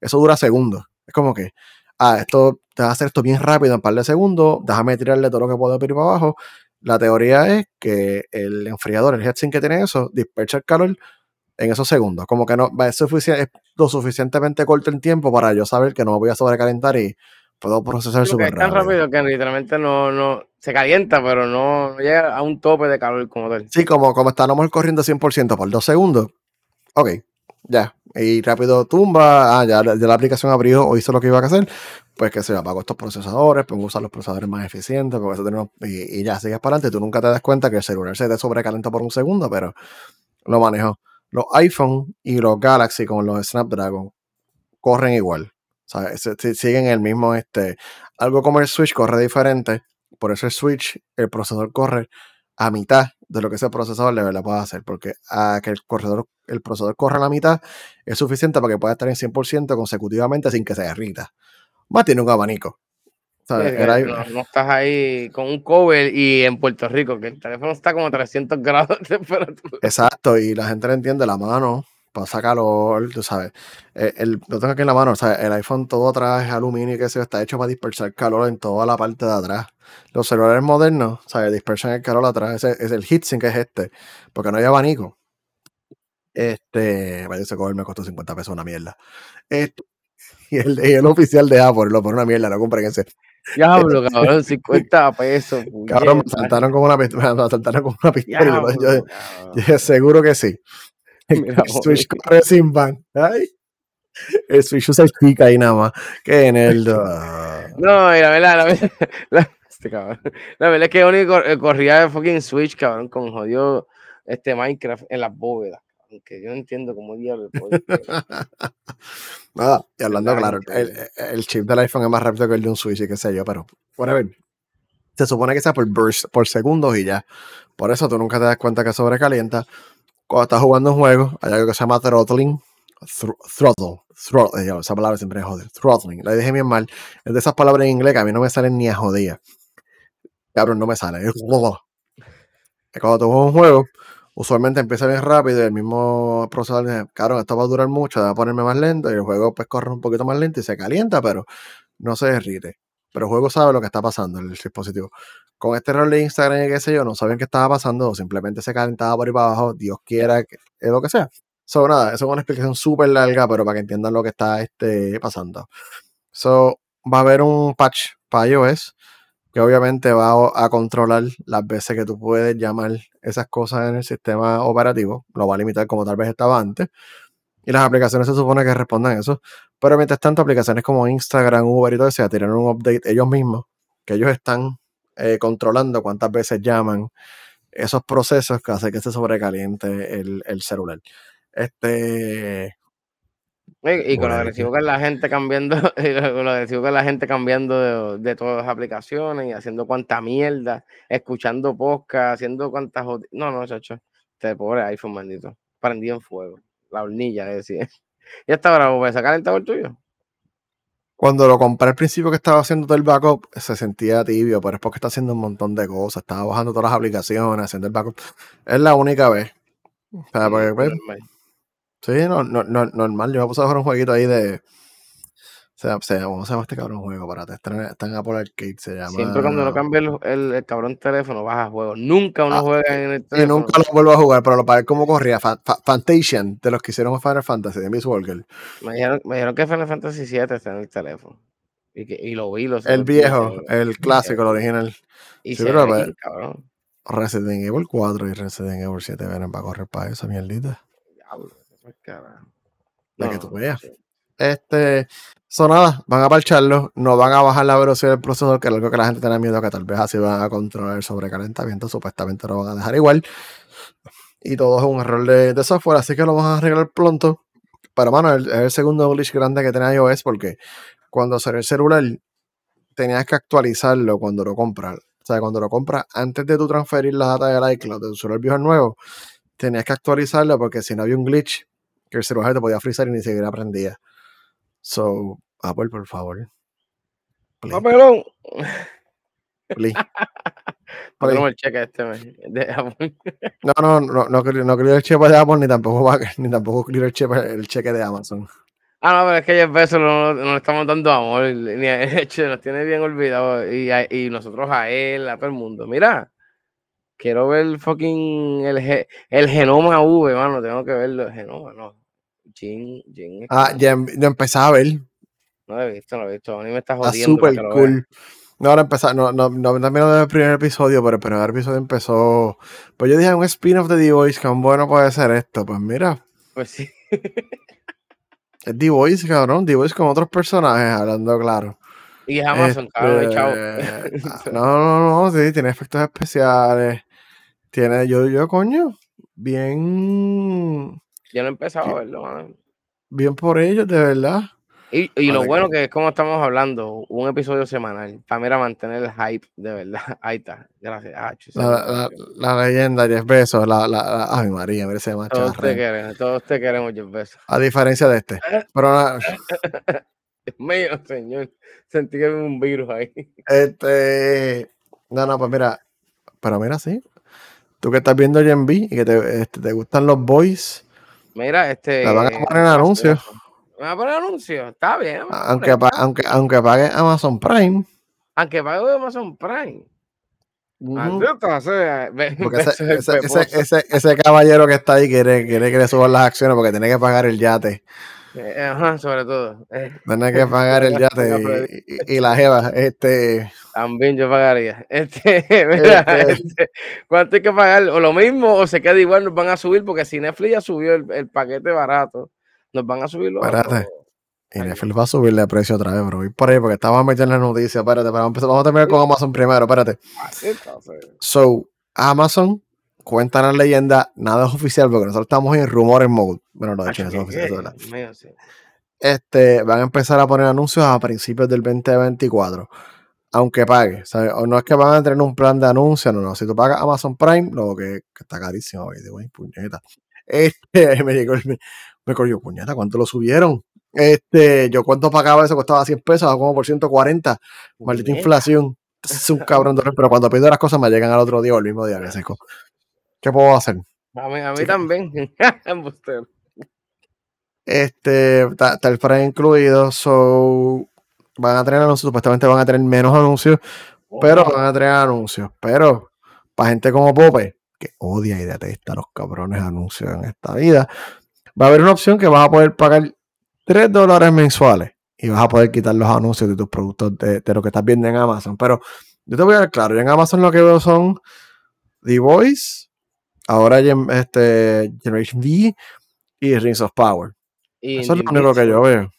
eso dura segundos. Es como que, ah, esto te va a hacer esto bien rápido en un par de segundos, déjame tirarle todo lo que puedo ir para abajo. La teoría es que el enfriador, el heatsink que tiene eso, dispersa el calor en esos segundos. Como que no es, es lo suficientemente corto el tiempo para yo saber que no me voy a sobrecalentar y puedo procesar súper rápido. Es tan rápido que literalmente no, no se calienta, pero no, llega a un tope de calor como tal. Sí, como, como estábamos corriendo 100% por dos segundos. Ok, ya. Y rápido tumba, ah, ya, la aplicación abrió o hizo lo que iba a hacer, pues que se apagó estos procesadores, pues usar los procesadores más eficientes, porque eso tenemos, y, ya sigues para adelante. Tú nunca te das cuenta que el celular se te sobrecalenta por un segundo, pero lo manejó. Los iPhone y los Galaxy con los Snapdragon corren igual. O sea, siguen el mismo, este, algo como el Switch corre diferente, por eso el Switch, el procesador corre a mitad de lo que ese procesador de verdad puede hacer, porque a que el, procesador, el procesador corra a la mitad es suficiente para que pueda estar en 100% consecutivamente sin que se derrita. Más tiene un abanico. no, estás ahí con un cover y en Puerto Rico, que el teléfono está como a 300 (laughs) grados de temperatura. Exacto, y la gente le entiende la mano pasa calor, tú sabes. Eh, el, lo tengo aquí en la mano, sea, el iPhone todo atrás es aluminio y que se está hecho para dispersar calor en toda la parte de atrás. Los celulares modernos, ¿sabes? Dispersan el calor atrás. Ese, es el heatsink que es este, porque no hay abanico. Este, vaya, ese cover me costó 50 pesos una mierda. Este, (laughs) y, el, y el oficial de Apple lo pone una mierda, no compren ese. Diablo, cabrón, (laughs) 50 pesos. Cabrón, me saltaron como una pistola. Me saltaron como una pistola. yo, seguro que sí. (laughs) Switch corre sin van. Ay. El Switch usa el pica ahí nada más. Qué nerdo. No, y la verdad, la (laughs) verdad, la, este cabrón. La verdad es que único corría de fucking Switch, cabrón, con jodido este Minecraft en las bóvedas. Aunque yo no entiendo cómo diablo. (laughs) Nada, y hablando claro, el, el chip del iPhone es más rápido que el de un Switch y qué sé yo, pero whatever. Se supone que sea por burst, por segundos y ya. Por eso tú nunca te das cuenta que sobrecalienta. Cuando estás jugando un juego, hay algo que se llama throttling. Thr- throttle. Throttle. ya, esa palabra siempre es joder. Throttling. La dije bien mal. Es de esas palabras en inglés que a mí no me salen ni a jodía. Cabrón, no me sale. Es Cuando tú juegas un juego, usualmente empieza bien rápido y el mismo procesador dice, cabrón, esto va a durar mucho, va a ponerme más lento y el juego pues corre un poquito más lento y se calienta, pero no se derrite. Pero el juego sabe lo que está pasando en el dispositivo. Con este error de Instagram y qué sé yo, no sabían qué estaba pasando o simplemente se calentaba por ahí para abajo, Dios quiera, que, es lo que sea. So, nada, eso es una explicación súper larga, pero para que entiendan lo que está este, pasando. So, va a haber un patch para iOS que obviamente va a, controlar las veces que tú puedes llamar esas cosas en el sistema operativo. Lo va a limitar como tal vez estaba antes. Y las aplicaciones se supone que respondan a eso. Pero mientras tanto, aplicaciones como Instagram, Uber y todo eso, tiraron un update ellos mismos, que ellos están eh, controlando cuántas veces llaman esos procesos que hacen que se sobrecaliente el, el celular. Este, Y, y con lo agresivo que es la (laughs) gente cambiando, (laughs) y con lo agresivo que es la gente cambiando de, de todas las aplicaciones y haciendo cuanta mierda, escuchando podcast, haciendo cuantas No, no, chacho. Este pobre iPhone, bendito. Prendido en fuego. La hornilla, le decía. (laughs) Ya está bravo, ¿puedes sacar el tabor tuyo? Cuando lo compré al principio que estaba haciendo todo el backup, se sentía tibio, pero es porque está haciendo un montón de cosas. Estaba bajando todas las aplicaciones, haciendo el backup. Es la única vez. O sea, porque, pues, sí, no, no, no- normal. Yo me puse a jugar un jueguito ahí de. Sea, se llama- ¿cómo se llama este cabrón juego? Para está en, está en Apple Arcade. Se llama. Siempre cuando no cambia el, el, el cabrón teléfono, baja juego. Nunca uno Ah, juega en el Y teléfono. nunca lo vuelvo a jugar, pero lo para ver cómo corría. Fa- Fa- Fantasian, de los que hicieron Final Fantasy, de Miss Walker. Me dijeron, me dijeron que Final Fantasy VII está en el teléfono. Y, que, y lo vi, lo El viejo, el clásico, el original. Y Sí, se pero ve cabrón. Resident Evil 4 y Resident Evil 7 vienen para correr para esa mierdita. Diablo, carajo. Para No, que tú veas. sí. Este, son nada, van a parcharlo, no van a bajar la velocidad del procesador, que es algo que la gente tenía miedo que tal vez así van a controlar el sobrecalentamiento, supuestamente lo van a dejar igual. Y todo es un error de, de software, así que lo van a arreglar pronto. Pero mano, es el, segundo glitch grande que tiene iOS porque cuando salió el celular tenías que actualizarlo cuando lo compras. O sea, cuando lo compras, antes de tú transferir la data del iCloud de tu celular viejo al nuevo, tenías que actualizarlo porque si no había un glitch, que el celular te podía frizar y ni siquiera prendía. So, Apple, por favor. Please, Papelón. please, Ponemos please. el cheque este de Apple. No, no, no, no, no clear el cheque de Apple ni tampoco va, ni tampoco clear el cheque, el cheque de Amazon. Ah, no, pero es que Jeff Bezos no, no le estamos dando amor. Ni (laughs) hecho, nos tiene bien olvidado. Y, a- y nosotros a él, a todo el mundo. Mira, quiero ver fucking el, el genoma V, mano. Tengo que verlo. El genoma, no. Jin, Jin. es Ah, ya em- ya empezaba a ver. No lo he visto, no lo he visto. A mí me está Está jodiendo. para súper cool. No, ahora empezar, no, no, no, no mirado el primer episodio, pero el primer episodio empezó. Pues yo dije un spin-off de The Voice, que bueno puede ser esto. Pues mira, Pues sí. es The Voice, cabrón. The Voice con otros personajes, hablando claro. Y es Amazon, cabrón, Este, chavo. ah, no, no, no, sí, tiene efectos especiales. Tiene, yo, yo, coño, bien, Yo no he empezado a verlo, mano. bien por ellos, de verdad. Y, y lo bueno que es como estamos hablando, un episodio semanal, para mira mantener el hype, de verdad. (laughs) Ahí está, gracias. Ah, La, la, la leyenda, Jeff Bezos, la, la, la- ay María, mira ese todos macho. te queremos, todos te queremos, Jeff Bezos. A diferencia de este. Pero nada, (laughs) Dios mío, señor, sentí que había un virus ahí. este, no, no, pues mira, pero mira, sí. Tú que estás viendo Gen B y que te, este, te gustan los boys, Mira, este. la van a poner en anuncios. ¿Me van a poner anuncios? Está bien. Aunque, aunque, aunque pague Amazon Prime. Aunque pague Amazon Prime. ve- Porque Bezos ese, ese, ese caballero que está ahí quiere, quiere que le suban las acciones porque tiene que pagar el yate. Eh, Ajá, sobre todo. Eh, Tiene que (laughs) pagar el yate y, y- y la jeva. Este, También yo pagaría. (laughs) Este, mira, Este- este, ¿cuánto hay que pagar? O lo mismo, o se queda igual, nos van a subir, porque si Netflix ya subió el, el paquete barato, nos van a subir los Espérate. otros. Y Netflix va a subirle el precio otra vez, bro. Voy por ahí porque estamos metiendo en las noticias. Espérate, pero vamos a, vamos a terminar con Amazon primero, espérate. So, Amazon cuenta la leyenda, nada es oficial porque nosotros estamos en rumores mode. Bueno, lo de China es oficial, ¿verdad? (laughs) Este, van a empezar a poner anuncios a principios del 2024. Aunque pague, ¿sabes? O no es que van a tener un plan de anuncios, no, no. Si tú pagas Amazon Prime, lo que, que está carísimo, güey, puñeta. (laughs) Este, me llegó me, me cogió, puñeta, ¿cuánto lo subieron? Este, yo cuánto pagaba eso, costaba 100 pesos, como por 140. Maldita inflación. Es un cabrón, pero cuando pido las cosas me llegan al otro día o el mismo día. ¿Qué puedo hacer? A mí, a mí también. (laughs) este, está, el Prime incluido, so van a tener anuncios, supuestamente van a tener menos anuncios, pero oh. van a tener anuncios. Pero para gente como Pope, que odia y detesta los cabrones anuncios en esta vida, va a haber una opción que vas a poder pagar 3 dólares mensuales y vas a poder quitar los anuncios de tus productos de, lo que estás viendo en Amazon. Pero yo te voy a dar claro, en Amazon lo que veo son The Voice, ahora este, Generation V y Rings of Power. Eso es lo único que yo veo.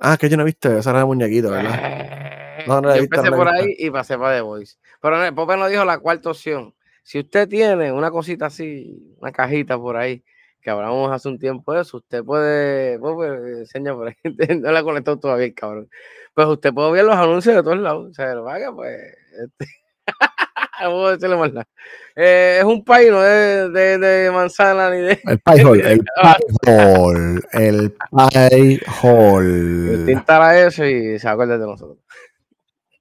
Ah, que yo no he visto, esa era de muñequito, ¿verdad? Eh, no, no yo empecé por ahí y pasé para The Voice. Pero el Pope nos dijo la cuarta opción. Si usted tiene una cosita así, una cajita por ahí, que hablamos hace un tiempo de eso, usted puede, pues, enseña por ahí, (laughs) no la conectado todavía, cabrón. Pues usted puede ver los anuncios de todos lados. O sea, lo haga, pues. Este, vamos a decirle más nada. Eh, es un país, no de, de, de, manzana ni de. El pie hole, el (laughs) pie hole, el pie hole. Usted instala eso y se acuerda de nosotros.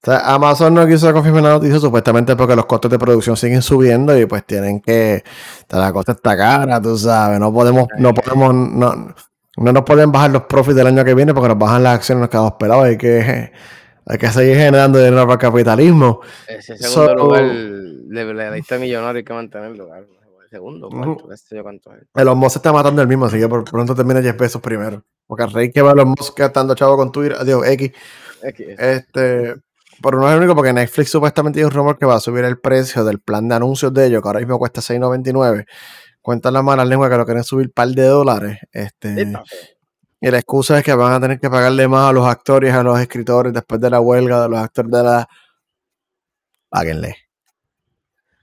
Amazon no quiso confirmar la noticia supuestamente porque los costos de producción siguen subiendo y pues tienen que. La costa está cara, tú sabes. No podemos, no podemos, no, no nos pueden bajar los profits del año que viene porque nos bajan las acciones, nos quedamos pelados. Hay que, hay que seguir generando dinero para el capitalismo. Ese segundo lugar de la lista millonaria hay que mantenerlo. El segundo, ¿cuánto? ¿cuánto es? El Musk se está matando el mismo, así que por pronto termina 10 pesos primero. Porque el rey que va a los Musk estando chavo con Twitter, adiós, X. X. Este pero no es el único porque Netflix supuestamente tiene un rumor que va a subir el precio del plan de anuncios de ellos, que ahora mismo cuesta 6.99. Cuentan las malas lenguas que lo quieren subir un par de dólares. Este, y la excusa es que van a tener que pagarle más a los actores y a los escritores después de la huelga de los actores de la. Páguenle.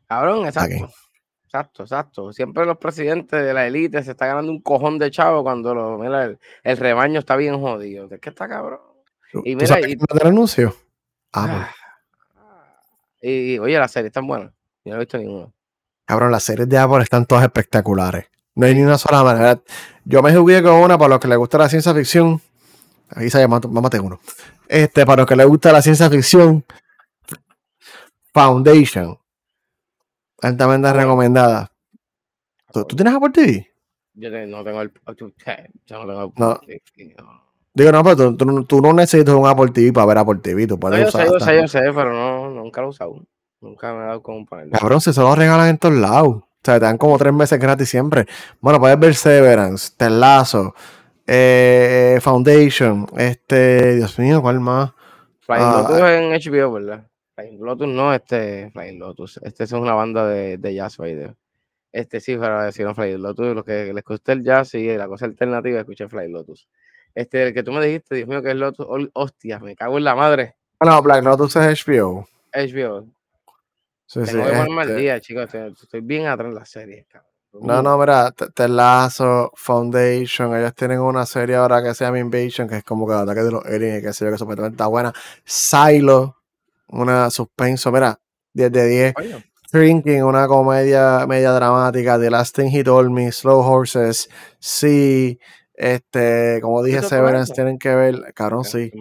Cabrón, exacto. Exacto, exacto. Siempre los presidentes de la élite se están ganando un cojón de chavo cuando lo, mira, el, rebaño está bien jodido. ¿De qué está cabrón? Y mira, ¿Tú sabes anuncio? Ah, y, oye, las series están buenas. Yo no he visto ninguna. Cabrón, las series de Apple están todas espectaculares. No hay ni una sola manera. Yo me jugué con una para los que les gusta la ciencia ficción. Ahí se llama, mámate uno. Este, para los que les gusta la ciencia ficción, Foundation. Altamente recomendada. ¿Tú, tienes Apple TV? Yo no tengo el. Yo no tengo el. No. Digo, no, pero tú, no necesitas un Apple TV para ver Apple TV. Tú puedes yo sé, yo sé, yo sé, pero no, nunca lo he usado. Nunca me he dado con un panel. Cabrón, se lo regalan en todos lados. O sea, te dan como tres meses gratis siempre. Bueno, puedes ver Severance, Telazo, eh, Foundation, este, Dios mío, ¿cuál más? Flying ah, Lotus en HBO, ¿verdad? Flying Lotus no, este, Flying Lotus. Este es una banda de, de jazz, de Este sí, para decir Flying Lotus, lo que les gusta el jazz y la cosa alternativa, escuché Flying Lotus. Este, el que tú me dijiste, Dios mío, que es Lotus. Hostia, me cago en la madre. No, Black Lotus es HBO. HBO. Sí, Tengo sí, que ponerme este... día, chicos. Estoy, bien atrás en la serie, cabrón. No, no, mira, Telazo, Foundation, ellos tienen una serie ahora que se llama Invasion, que es como que el ataque de los aliens, que sé yo, que supuestamente está buena. Silo, una suspenso, mira, 10 de 10. Drinking, una comedia media dramática. The Last Thing He Told Me, Slow Horses, Sí. Este, como dije, Severance tienen que ver, cabrón, sí.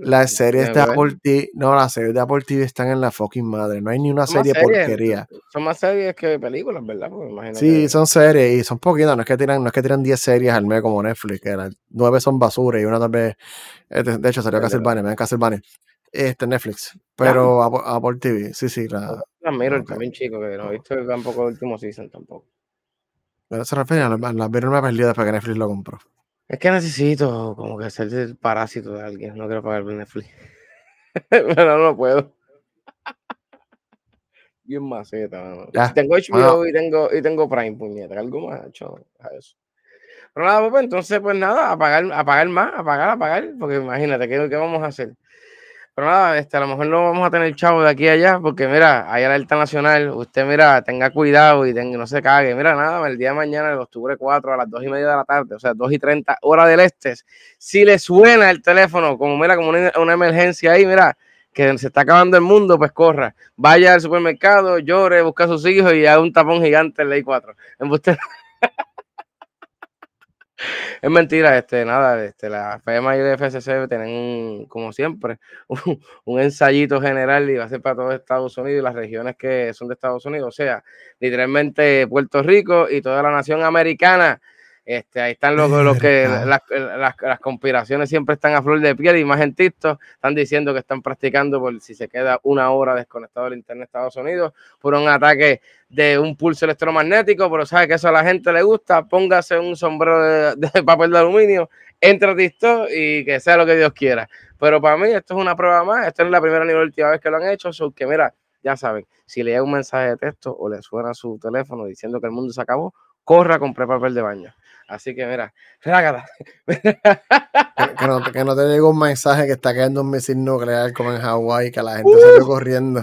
Las series de Apple TV, no, las series de Apple TV están en la fucking madre. No hay ni una serie porquería. Son más series que películas, ¿verdad? sí, son series y son poquitas. No es que tiran, no es que tiran 10 series al mes como Netflix, que eran, 9 son basura y una tal vez. Este, de hecho, salió Castlevania, me dan Castlevania. Este, Netflix. Pero Apple, TV, sí, sí. La, Mirror también, chico, que no he visto tampoco el último season tampoco. Se refiere a la, perdida después que Netflix lo compró. Es que necesito como que ser el parásito de alguien. No quiero pagar Netflix. (laughs) Pero no puedo. (laughs) Bien maceta, Tengo HBO y, tengo, y tengo Prime, puñeta. Algo más hecho a eso. Pero nada, pues entonces, pues nada, a pagar, a pagar más, a pagar, a pagar, porque imagínate, ¿qué, qué vamos a hacer? Pero nada, este, a lo mejor no vamos a tener chavo de aquí a allá, porque mira, hay alerta nacional, usted mira, tenga cuidado y tenga, no se cague. Mira, nada, el día de mañana, el octubre 4, a las 2 y media de la tarde, o sea, 2 y 30 hora del este, si le suena el teléfono, como mira, como una, una emergencia ahí, mira, que se está acabando el mundo, pues corra, vaya al supermercado, llore, busca a sus hijos y haga un tapón gigante en Ley 4. En usted... (laughs) Es mentira, este, nada, este, la FEMA y el FCC tienen, como siempre, (laughs) un, un, ensayito general y va a ser para todo Estados Unidos y las regiones que son de Estados Unidos, o sea, literalmente Puerto Rico y toda la nación americana este, ahí están los, los que las, las, las, conspiraciones siempre están a flor de piel y más en TikTok están diciendo que están practicando por si se queda una hora desconectado del internet de Estados Unidos por un ataque de un pulso electromagnético, pero sabe que eso a la gente le gusta, póngase un sombrero de, de (laughs) papel de aluminio, entra a TikTok y que sea lo que Dios quiera. Pero para mí esto es una prueba más, esta es la primera ni la última vez que lo han hecho, so que mira, ya saben, si le llega un mensaje de texto o le suena su teléfono diciendo que el mundo se acabó, corra a comprar papel de baño. Así que mira, rágata. que, no, que, no, te llegue un mensaje que está cayendo un misil nuclear como en Hawái, que la gente uh, salió corriendo.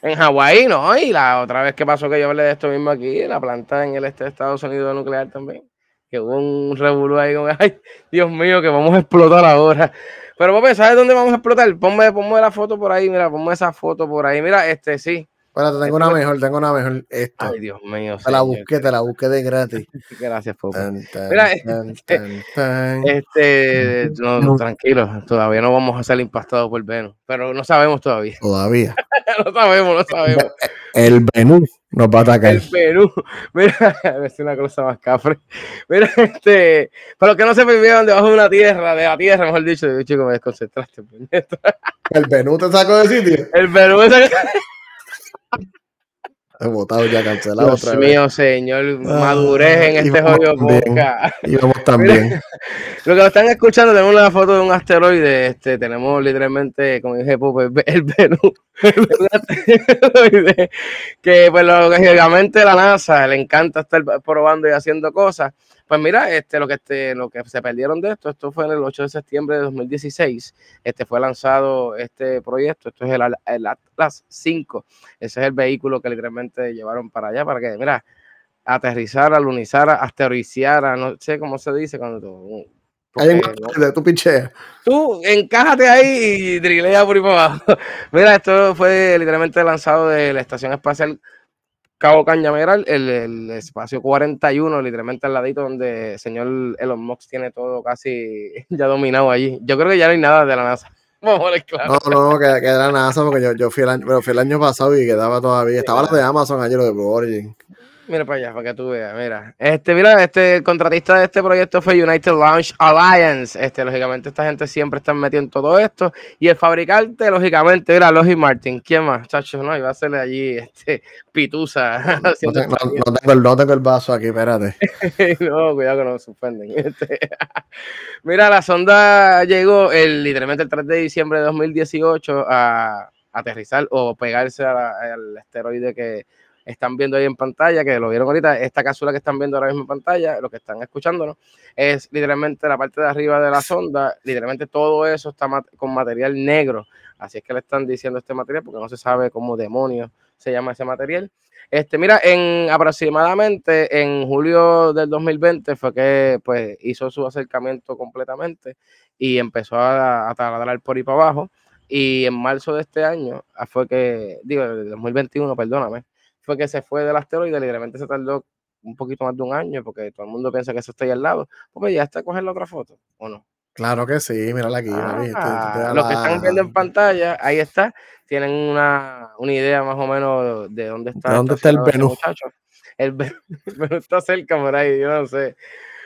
En Hawái no, y la otra vez que pasó que yo hablé de esto mismo aquí, la planta en el este de Estados Unidos nuclear también, que hubo un revolú ahí con, (laughs) ay, Dios mío, que vamos a explotar ahora. Pero papi, ¿sabes dónde vamos a explotar? Ponme, ponme la foto por ahí, mira, ponme esa foto por ahí. Mira, este sí, bueno, tengo una mejor, tengo una mejor. Esto. Ay, Dios mío. Te la busqué, te la busqué de gratis. (laughs) Gracias, Popo. Mira, este, este no, no, tranquilo, todavía no vamos a ser impactados por Venus, pero no sabemos todavía. (laughs) Todavía. no sabemos, no sabemos. El Venus nos va a atacar. El Venus. Mira, (laughs) es una cosa más cafre. Mira, este, pero que no se vivieron debajo de una tierra, de la tierra, mejor dicho, chico, me desconcentraste. El Venus te sacó de sitio. El Venus te sacó He (laughs) votado ya cancelado. Dios otra mío, vez. señor, madurez ah, en este juego boca. Y vamos (laughs) también. (laughs) lo que lo están escuchando, tenemos una foto de un asteroide. Este, tenemos literalmente, como dije, el Venus. un asteroide que, pues, lógicamente, la NASA le encanta estar probando y haciendo cosas. Pues mira, este, lo que este, lo que se perdieron de esto, esto fue en el 8 de septiembre de 2016. Este fue lanzado este proyecto, esto es el, el Atlas 5. Ese es el vehículo que literalmente llevaron para allá, para que, mira, aterrizara, lunizara, asteroizara, no sé cómo se dice cuando tú. Porque, ¿no? tú pincheas. Tú encájate ahí y drilea por ahí para abajo. (laughs) Mira, esto fue literalmente lanzado de la Estación Espacial Cabo Cañaveral, el, el, espacio 41, literalmente al ladito donde el señor Elon Musk tiene todo casi (laughs) ya dominado allí. Yo creo que ya no hay nada de la NASA. (laughs) Vamos a claro. No, no, que, que era NASA porque yo, yo fui, el año, pero fui el año pasado y quedaba todavía. Estaba lo de Amazon ayer, lo de Blue Origin. Mira para allá, para que tú veas, mira. Este, mira, este el contratista de este proyecto fue United Launch Alliance. Este, lógicamente, esta gente siempre está metida en todo esto. Y el fabricante, lógicamente, era Logi Martin. ¿Quién más? Chacho, no, iba a hacerle allí este pitusa. (laughs) No, no, tengo, no, tengo el, no, tengo el, vaso aquí, espérate. (laughs) no, cuidado que no nos suspenden. Este. (laughs) mira, la sonda llegó el, literalmente el 3 de diciembre de 2018 a aterrizar o pegarse a la, al asteroide que están viendo ahí en pantalla, que lo vieron ahorita, esta cápsula que están viendo ahora mismo en pantalla, lo que están escuchándonos, es literalmente la parte de arriba de la sonda, literalmente todo eso está con material negro, así es que le están diciendo este material porque no se sabe cómo demonios se llama ese material. Este, mira, en aproximadamente en julio del 2020 fue que pues hizo su acercamiento completamente y empezó a, a taladrar por ahí para abajo. Y en marzo de este año fue que, digo, del 2021, perdóname, fue que se fue del asteroide, literalmente se tardó un poquito más de un año, porque todo el mundo piensa que eso está ahí al lado. Porque ya está a coger la otra foto, ¿o no? Claro que sí, mírala aquí. Ah, los que están viendo en pantalla, ahí está, tienen una, una idea más o menos de dónde está. ¿De dónde está el Venus? (laughs) El Venus está cerca por ahí, yo no sé.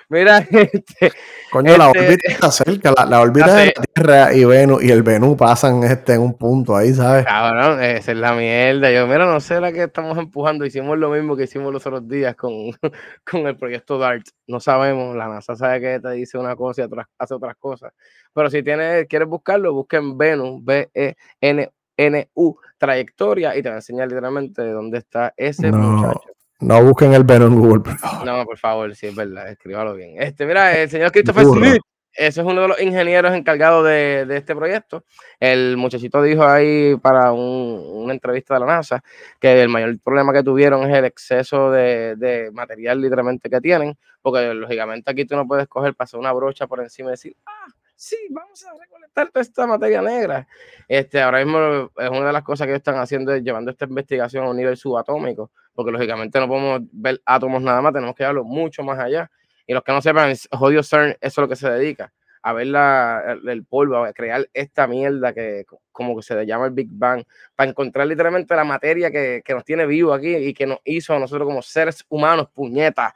Mira, (laughs) este, Coño, este, la órbita está cerca, la, la órbita de la Tierra y Venus y el Venus pasan este, en un punto ahí, ¿sabes? Cabrón, esa es la mierda. Yo, mira, no sé la que estamos empujando. Hicimos lo mismo que hicimos los otros días con, (laughs) con el proyecto DART. No sabemos, la NASA sabe que te dice una cosa y otras, hace otras cosas. Pero si tienes, quieres buscarlo, busquen Venus, B-E-N-N-U, trayectoria, y te va a enseñar literalmente dónde está ese no. muchacho. No busquen el Venom en Google, por favor. No, por favor, sí, es verdad, escríbalo bien. Este, mira, el señor Christopher Smith, ese es uno de los ingenieros encargados de, de este proyecto. El muchachito dijo ahí para un, una entrevista de la NASA que el mayor problema que tuvieron es el exceso de, de, material literalmente que tienen, porque lógicamente aquí tú no puedes coger, pasar una brocha por encima y decir, ah, sí, vamos a recolectar toda esta materia negra. Este, ahora mismo es una de las cosas que están haciendo, llevando esta investigación a un nivel subatómico, porque lógicamente no podemos ver átomos nada más, tenemos que llevarlo mucho más allá. Y los que no sepan, Jodido CERN, eso es lo que se dedica, a ver la, el, polvo, a crear esta mierda que como que se le llama el Big Bang, para encontrar literalmente la materia que, que nos tiene vivo aquí y que nos hizo a nosotros como seres humanos, puñetas.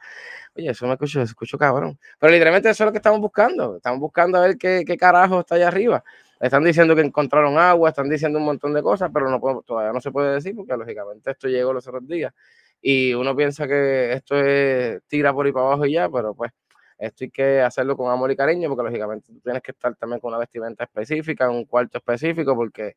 Oye, eso me escucho, escucho cabrón. Pero literalmente eso es lo que estamos buscando. Estamos buscando a ver qué, qué carajo está allá arriba. Están diciendo que encontraron agua, están diciendo un montón de cosas, pero no todavía no se puede decir porque lógicamente esto llegó los otros días. Y uno piensa que esto es tira por ahí para abajo y ya, pero pues esto hay que hacerlo con amor y cariño porque lógicamente tú tienes que estar también con una vestimenta específica, un cuarto específico, porque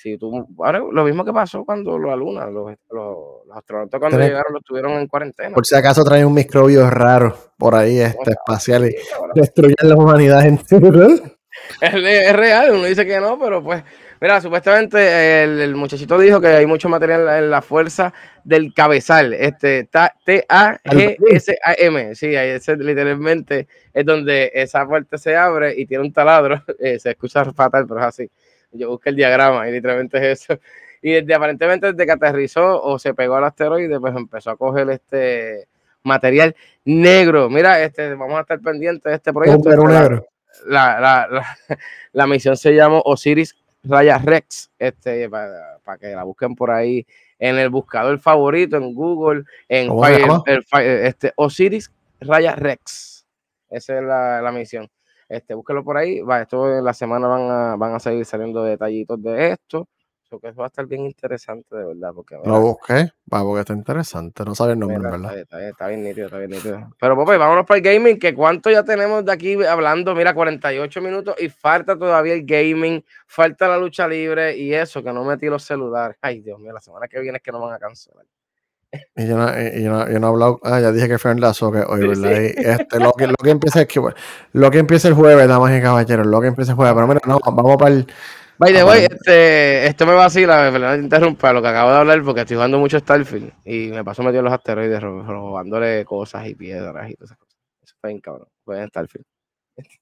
si tú, ahora lo mismo que pasó cuando la luna, los, los, los astronautas cuando llegaron los tuvieron en cuarentena. Por si acaso traen un microbio raro por ahí este, espacial y destruyen la humanidad entera. (laughs) Es, es, real, uno dice que no, pero pues, mira, supuestamente el, el, muchachito dijo que hay mucho material en la fuerza del cabezal, este T-A-G-S-A-M, sí, ese literalmente es donde esa puerta se abre y tiene un taladro, (laughs) eh, se escucha fatal, pero es así yo busqué el diagrama y literalmente es eso. Y desde, aparentemente desde que aterrizó o se pegó al asteroide, pues empezó a coger este material negro. Mira, este, vamos a estar pendientes de este proyecto. negro. La, la, la, (laughs) la, misión se llama Osiris Raya Rex, este, para, para, que la busquen por ahí en el buscador favorito, en Google, en Fire, el, este, Osiris Raya Rex. Esa es la, la misión. Este, búsquelo por ahí. Va, esto en la semana van a, van a seguir saliendo detallitos de esto. que eso va a estar bien interesante, de verdad. Porque, Lo busqué, va, porque está interesante. No sabe el nombre, mira, ¿verdad? Está, está, está, bien nítido, está bien nítido. Pero, Pope, vámonos para el gaming, que cuánto ya tenemos de aquí hablando. Mira, 48 minutos y falta todavía el gaming, falta la lucha libre y eso, que no metí los celulares. Ay, Dios mío, la semana que viene es que no van a cancelar. Y yo no, y yo, no, yo no, he hablado, ah, ya dije que fue en la que hoy, ¿verdad? Sí. Este, lo, que, lo que (laughs) empieza es que lo que empieza el jueves, damas y caballeros, lo que empieza el jueves, pero mira, no, vamos para el. By the way, este, esto me vacila, me interrumpa lo que acabo de hablar porque estoy jugando mucho Starfield y me paso metido en los asteroides robándole cosas y piedras y todas esas cosas. Eso fue bien cabrón, fue en Starfield. (laughs)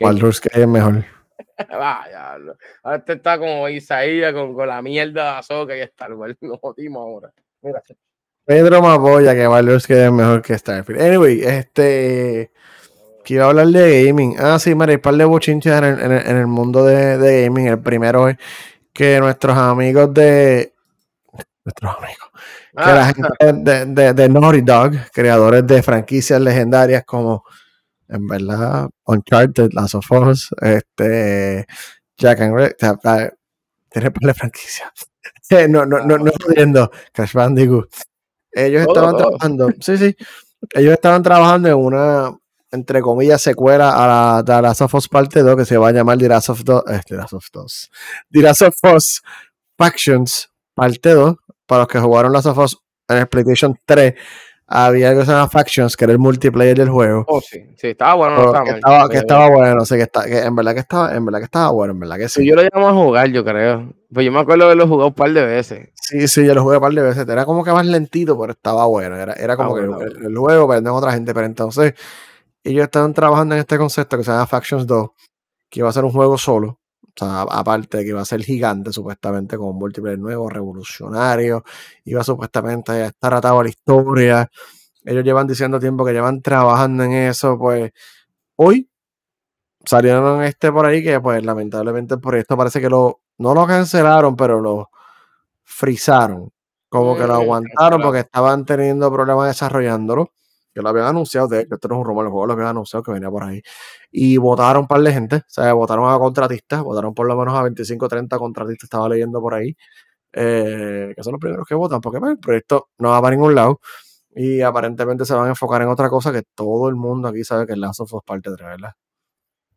Baldur's Gate es mejor. (laughs) Vaya, ahora este está como Isaías con, con la mierda de Azoka y Star Wars. Nos jodimos ahora. Mira. Pedro me apoya que Baldur's Gate es mejor que Starfield. Anyway, este. Que a hablar de gaming. Ah, sí, un par de bochinches en el, en el, en el mundo de, de, gaming. El primero es que nuestros amigos de. Nuestros amigos. Ah. Que la gente de, de, de Naughty Dog, creadores de franquicias legendarias como. En verdad, Uncharted, Last of Us, este. Jack and Rick. Tiene par de franquicias. No, no, no, no jodiendo. Crash Bandicoot. Ellos estaban trabajando, sí, sí. Ellos estaban trabajando en una, entre comillas, secuela a la The Last of Us Parte 2 que se va a llamar The Last of, Do eh, The Last of Us. The Last of Us Factions Parte 2. Para los que jugaron Last of Us en PlayStation 3, había algo que se llama Factions, que era el multiplayer del juego. Oh, sí, sí, estaba bueno. No estaba que, estaba, que estaba bueno, sé que, está, que en verdad que estaba, en verdad que estaba bueno, en verdad que sí. Yo lo llamo a jugar, yo creo. Pues yo me acuerdo de haberlo jugado un par de veces. Sí, sí, yo lo jugué un par de veces. Era como que más lentito, pero estaba bueno. Era, era como ah, que el, juego, pero otra gente. Pero entonces, ellos estaban trabajando en este concepto que se llama Factions 2, que iba a ser un juego solo. O sea, aparte de que iba a ser gigante, supuestamente, con un multiplayer nuevo, revolucionario, iba supuestamente a estar atado a la historia. Ellos llevan diciendo tiempo que llevan trabajando en eso, pues hoy salieron este por ahí que, pues, lamentablemente el proyecto parece que lo, no lo cancelaron, pero lo frizaron. Como que lo aguantaron porque estaban teniendo problemas desarrollándolo. Que lo habían anunciado, de hecho, esto no es un rumor, el juego lo habían anunciado que venía por ahí. Y votaron un par de gente, o sea, votaron a contratistas, votaron por lo menos a 25 30 contratistas, estaba leyendo por ahí. Eh, que son los primeros que votan, porque pues, el proyecto no va para ningún lado. Y aparentemente se van a enfocar en otra cosa que todo el mundo aquí sabe que es Last of Us parte 3, ¿verdad?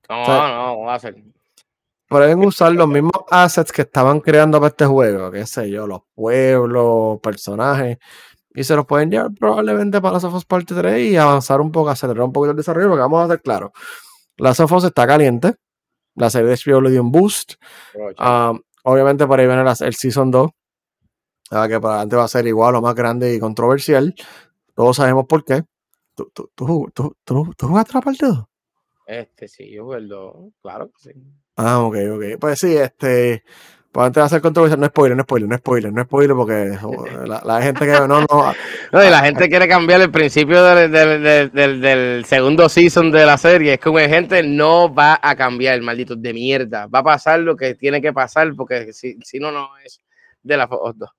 No, o sea, no, va a ser. Pueden (laughs) usar los mismos assets que estaban creando para este juego, qué sé yo, los pueblos, personajes, Y se los pueden llevar probablemente para la Sofos Parte 3 y avanzar un poco, acelerar un poquito el desarrollo, porque vamos a ser claros. La Sofos está caliente. La serie de HBO le dio un boost. Um, obviamente por ahí viene el Season 2. Ah, que para adelante va a ser igual o más grande y controversial. Todos sabemos por qué. ¿Tú, tú, tú, tú, tú, tú jugaste la parte 2? Este sí, yo jugué el 2. Claro que sí. Ah, ok, ok. Pues sí, este. Pues antes de hacer controversia, no spoiler, no spoiler, no spoiler, no spoiler, porque la, la gente que no, no. (laughs) no y la gente quiere cambiar el principio del, del, del, del, segundo season de la serie. Es como gente no va a cambiar, maldito de mierda. Va a pasar lo que tiene que pasar, porque si, si no, no es de la foto 2.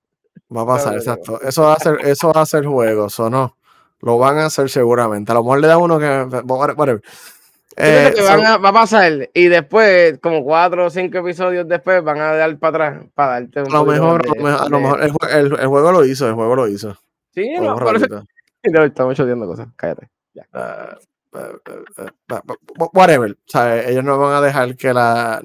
Va a pasar, exacto. Eso va a ser, eso va a ser juegos, o no. Lo van a hacer seguramente. A lo mejor le da uno que. Whatever. Eh, va a pasar y después, como cuatro o cinco episodios después, van a dar para atrás para darte un a lo mejor, a lo mejor el, el, juego lo hizo, el juego lo hizo. Sí, no, por eso, no, (laughs) estamos choteando cosas, cállate. Ya. Uh, whatever, sea, ellos no van a dejar que la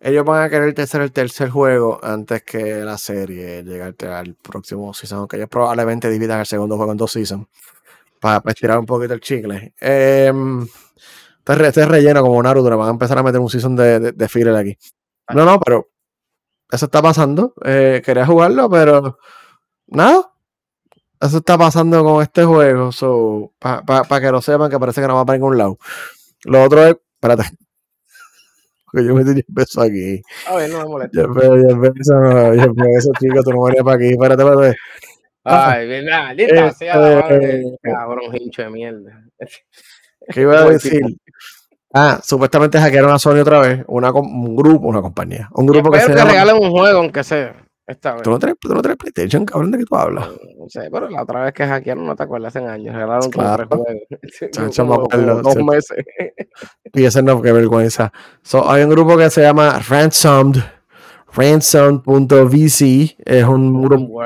ellos van a querer hacer el tercer juego antes que la serie llegue al, próximo season, aunque ellos probablemente dividan el segundo juego en dos seasons para, estirar un poquito el chicle. Eh, este, este, relleno como Naruto, van a empezar a meter un season de, de, de filler aquí. No, no, pero eso está pasando. Eh, quería jugarlo, pero nada. Eso está pasando con este juego. So, Para que lo sepan, que parece que no va para ningún lado. Lo otro es. Espérate. (laughs) Porque yo me tenía peso aquí. A ver, no me molesta. Yo, yo, yo, yo, eso, chico, tú no venías para aquí. Espérate, espérate. Ay, verdad, linda sea la madre, cabrón, hincho de mierda. ¿Qué iba a decir? Ah, supuestamente hackearon a Sony otra vez, una, un grupo, una compañía. Un grupo que se que regalen un juego, aunque sea. Esta vez. ¿Tú, no traes, ¿Tú no traes PlayStation, cabrón? ¿De qué tú hablas? No sé, pero la otra vez que hackearon, no te acuerdas, hace años. Regalaron claro. tres juegos. (laughs) como, dos meses. y ese no, qué vergüenza. So, hay un grupo que se llama Ransomed. Ransomed.vc. Es un grupo.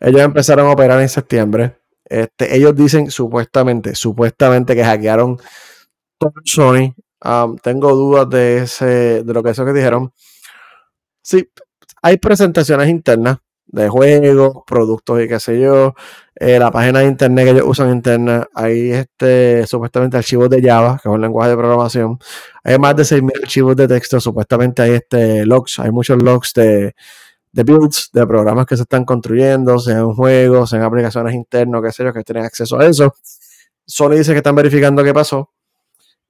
Ellos empezaron a operar en septiembre. Este, ellos dicen supuestamente, supuestamente que hackearon Sony. tengo dudas de ese, de lo que eso que dijeron. Sí, hay presentaciones internas de juegos, productos y qué sé yo. Eh, la página de internet que ellos usan interna, hay este, supuestamente archivos de Java, que es un lenguaje de programación. Hay más de 6.000 archivos de texto, supuestamente hay este logs, hay muchos logs de, de builds, de programas que se están construyendo, sean juegos, sean aplicaciones internas, qué sé yo, que tienen acceso a eso. Sony dice que están verificando qué pasó.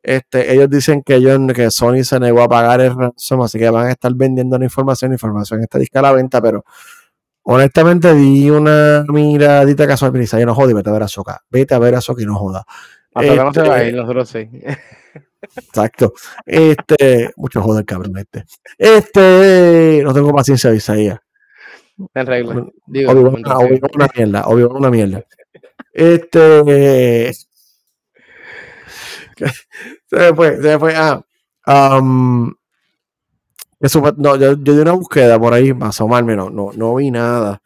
Este, ellos dicen que, ellos, que Sony se negó a pagar el ransom, así que van a estar vendiendo la información. Información está disca a la venta, pero honestamente di una miradita casual. Me dice, no jodi, vete a ver a Soca. Vete a ver a Soca y no joda. Hasta no se va a este, ir, nosotros sí. Exacto. Este, mucho joder, cabrón, este. Este, no tengo paciencia, Isaías. En regla. obvio, una, obvio, una mierda, obvio, una mierda. Este, (laughs) se me fue, se me fue. Ah, no, yo, yo di una búsqueda por ahí para asomarme, no, no, no vi nada.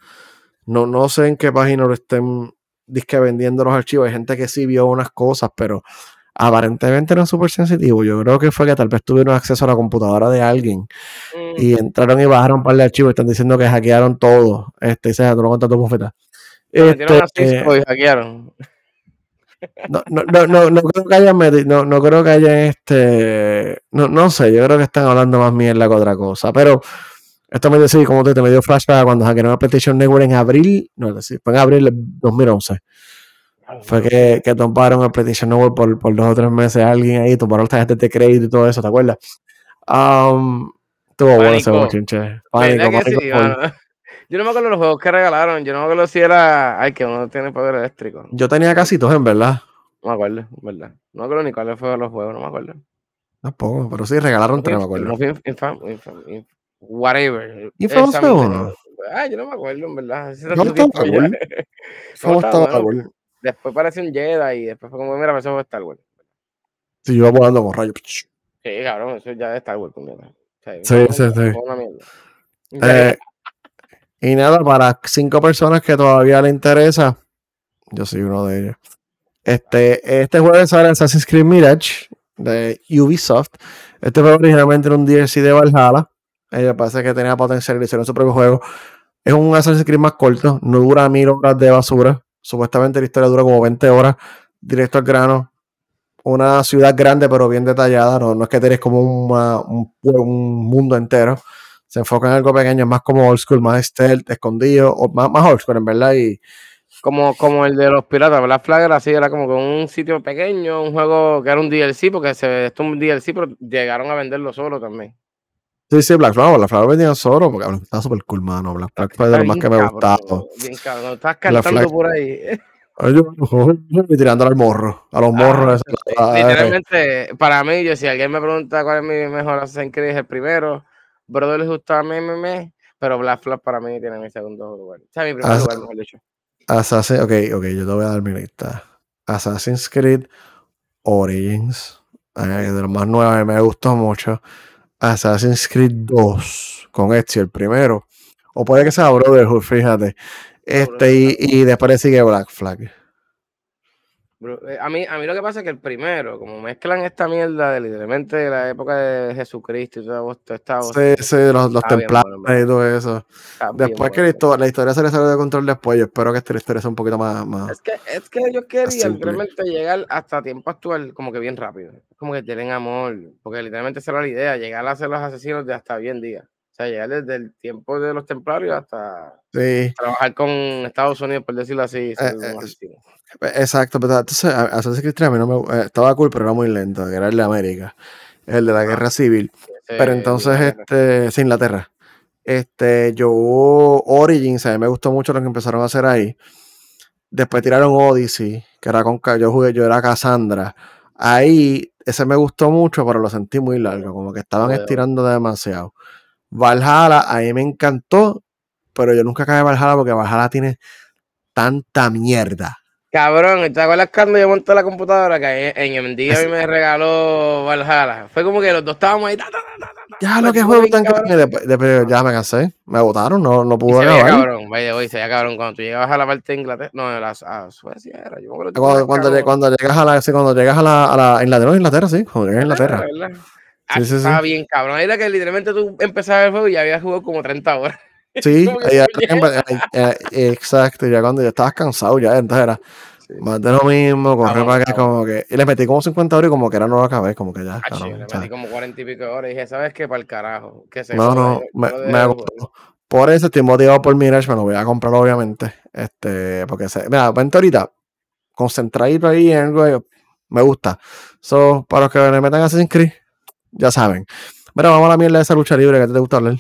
No, no sé en qué página lo estén disque vendiendo los archivos. Hay gente que sí vio unas cosas, pero aparentemente no es súper sensitivo. Yo creo que fue que tal vez tuvieron acceso a la computadora de alguien y mm. entraron y bajaron un par de archivos y están diciendo que hackearon todo. Este, se tú lo contas tu bufeta. Este, y hackearon. No, no, no, no, creo que haya no, no creo que haya este, no, no sé, yo creo que están hablando más mierda que otra cosa, pero esto me decía, como te, te me dio flashback cuando hackearon a PlayStation Network en abril, no, es decir, fue en abril de 2011. Fue que, que tomaron el PlayStation Network por, por, dos o tres meses alguien ahí, tomaron las tarjetas de crédito y todo eso, ¿te acuerdas? Um, tuvo bueno ese bochinche. Pánico, pánico, yo no me acuerdo los juegos que regalaron. Yo no me acuerdo si era. Ay, que uno tiene poder eléctrico. Yo tenía casi todos, en verdad. No me acuerdo, en verdad. No me acuerdo ni cuáles fueron los juegos, no me acuerdo. Tampoco, pero sí regalaron tres, no me acuerdo. whatever. Infamous fue uno. Ay, yo no me acuerdo, en verdad. No estaba cool. (laughs) ¿Cómo estaba cool? Después pareció un Jedi y después fue como, mira, me fue Star Wars. Sí, iba volando con rayos. Sí, cabrón, eso ya es Star Wars. Sí, sí, sí. Eh, y nada, para cinco personas que todavía le interesa, yo soy uno de ellos. Este, este jueves sale Assassin's Creed Mirage de Ubisoft. Este fue originalmente un DLC de Valhalla. Ella parece que tenía potencial y hicieron su propio juego. Es un Assassin's Creed más corto, no dura mil horas de basura. Supuestamente la historia dura como 20 horas, directo al grano. Una ciudad grande pero bien detallada, no, no es que tenés como un mundo entero. Se enfoca en algo pequeño, es más como old school, más stealth, escondido, o más, más old school en verdad. Y Como, como el de los piratas, Black Flag era así, era como que un sitio pequeño, un juego que era un DLC, porque se esto es un DLC, pero llegaron a venderlo solo también. sí, sí, Black Flag, Black Flag venía solo, porque Flag está súper cool, mano. Black Flag fue de lo más que me gustaba. Bien cabrón, estás cantando por ahí. Y tirándole al morro, a los morros. Ah, ay, Literalmente, para mí, yo si alguien me pregunta cuál es mi mejor Assassin's Creed, es el primero. Brotherhood está me, me, me, pero Black Flag para mí tiene mi segundo lugar. O sea, mi primer lugar, mejor dicho. Assassin, ok, ok, yo te voy a dar mi lista. Assassin's Creed Origins, eh, de los más nuevos, me gustó mucho. Assassin's Creed 2, con Ezio, el primero. O puede que sea Brotherhood, fíjate. Este, y, y después sigue Black Flag. Eh, A mí, a mí lo que pasa es que el primero, como mezclan esta mierda de literalmente la época de Jesucristo y toda esta Sí, sí, los, los templarios y todo eso. está Después que la historia, la historia se le salió de control después, yo espero que esta historia sea un poquito más... más Es que, es que yo quería literalmente llegar hasta tiempo actual como que bien rápido. Como que tienen amor. Porque literalmente esa era la idea, llegar a ser los asesinos de hasta bien día. Sea, llegar desde el tiempo de los templarios hasta sí, trabajar con Estados Unidos, por decirlo así. Eh, eh. Exacto, pero entonces a- Assassin's Creed 3 a mí no me, eh, estaba cool, pero era muy lento, que era el de América, el de la guerra civil. Ese Pero entonces, este, sí, Inglaterra. Este, yo Origins, a mí me gustó mucho lo que empezaron a hacer ahí. Después tiraron Odyssey, que era con, yo jugué, yo era Cassandra. Ahí, ese me gustó mucho, pero lo sentí muy largo, como que estaban estirando demasiado. Valhalla, a mí me encantó, pero yo nunca acabé Valhalla porque Valhalla tiene tanta mierda. Cabrón, ¿te acuerdas cuando yo monté la computadora que en en MD a mí me regaló Valhalla? Fue como que los dos estábamos ahí. ta, ta, ta, ta, ta, Ya lo que juego tan cabrón. ya me cansé. Me votaron, no, no pude veía acabar. cabrón, vaya, se veía cabrón. Cuando tú llegabas a la parte de Inglaterra, no, de las, a Suecia era. Yo Cuando, cuando, cuando llegas a la, sí, cuando llegas a la, a la Inglaterra, Inglaterra, sí, cuando llegas a Inglaterra. ¿Verdad? Sí, Ah, sí, estaba sí. bien cabrón. Era que literalmente tú empezabas el juego y ya habías jugado como 30 horas. (laughs) Sí, oye. ahí- eh, exacto, ya cuando ya estabas cansado ya, entonces era Sí. más de lo mismo, correr para acá, como que, y le metí como 50 horas y como que era no lo acabé, como que ya, Ah, cabrón, chico, le metí como 40 y pico de horas y dije, ¿sabes qué? Para el carajo. Que se no, no, me, me. Por eso estoy motivado por Mirage, me lo voy a comprar obviamente, este, porque se, mira, vente ahorita, concentradito ahí en algo, me gusta. So, para los que le metan Assassin's Creed, ya saben. Mira, vamos a la mierda de esa lucha libre que te gusta hablar.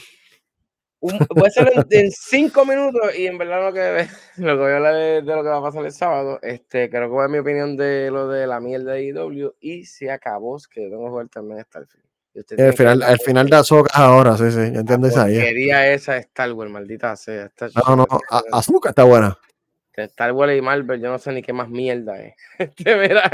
Voy a hacerlo en, en cinco minutos y en verdad lo que, (laughs) lo que voy a hablar de, de lo que va a pasar el sábado, este, creo que voy a mi opinión de lo de la mierda de IW y se acabó, es que tengo que jugar también usted El final, el final de Azoka ahora, sí, sí, yo entiendo esa idea. porquería esa Star Wars, maldita sea. Esta No, no, a- Azuka está buena. Star Wars y Marvel, yo no sé ni qué más mierda es. (laughs) Este, mira.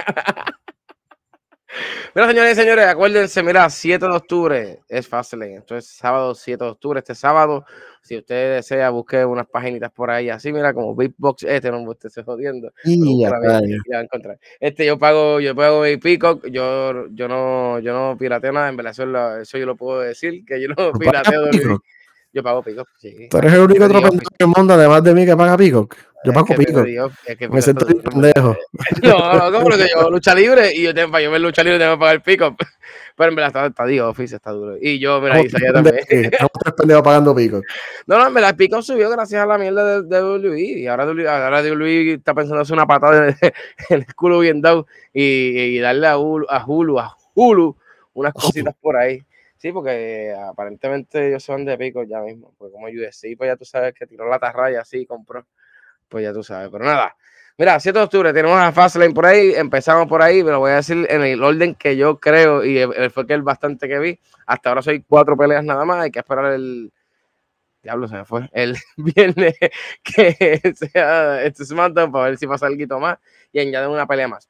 Mira, señores y señores, acuérdense, mira, 7 de octubre es fácil. Esto es sábado 7 de octubre. Este sábado, si usted desea, busque unas paginitas por ahí, así, mira, como Big Box, este no usted se jodiendo. Y ya, búscala bien, rayos. y la va a encontrar. Este yo pago, yo pago mi Peacock, yo, yo no, yo no pirateo nada, en verdad, eso, yo lo puedo decir, que yo no ¿Tú pagas pirateo? Yo pago Peacock, sí. Tú eres el único otro pendejo del mundo, además de mí, que paga Peacock. Yo pago Peacock. Me Peacock siento en verdad. pendejo. (laughs) No, no, como que yo lucha libre y yo tengo, para yo ver lucha libre tengo que pagar el pico. (laughs) Pero en verdad está, está Office, está duro. Y yo, mira, Isaías también. estamos tres pendejos pagando Peacock. (laughs) No, no, en verdad el pico subió gracias a la mierda de, de WWE. Y ahora, ahora WWE está pensando hacer una patada en, en el culo bien dado y, y darle a Hulu, a Hulu, a Hulu unas cositas por ahí. Sí, porque eh, aparentemente ellos son de pico ya mismo. Pues como UFC, pues ya tú sabes que tiró la tarraya así y compró. Pues ya tú sabes. Pero nada. Mira, 7 de octubre tenemos a Fastlane por ahí. Empezamos por ahí, pero voy a decir en el orden que yo creo y eh, fue que el bastante que vi. Hasta ahora soy cuatro peleas nada más. Hay que esperar el. Diablo, se me fue. El (laughs) viernes que (laughs) sea este SmackDown para ver si pasa algo más y añaden una pelea más.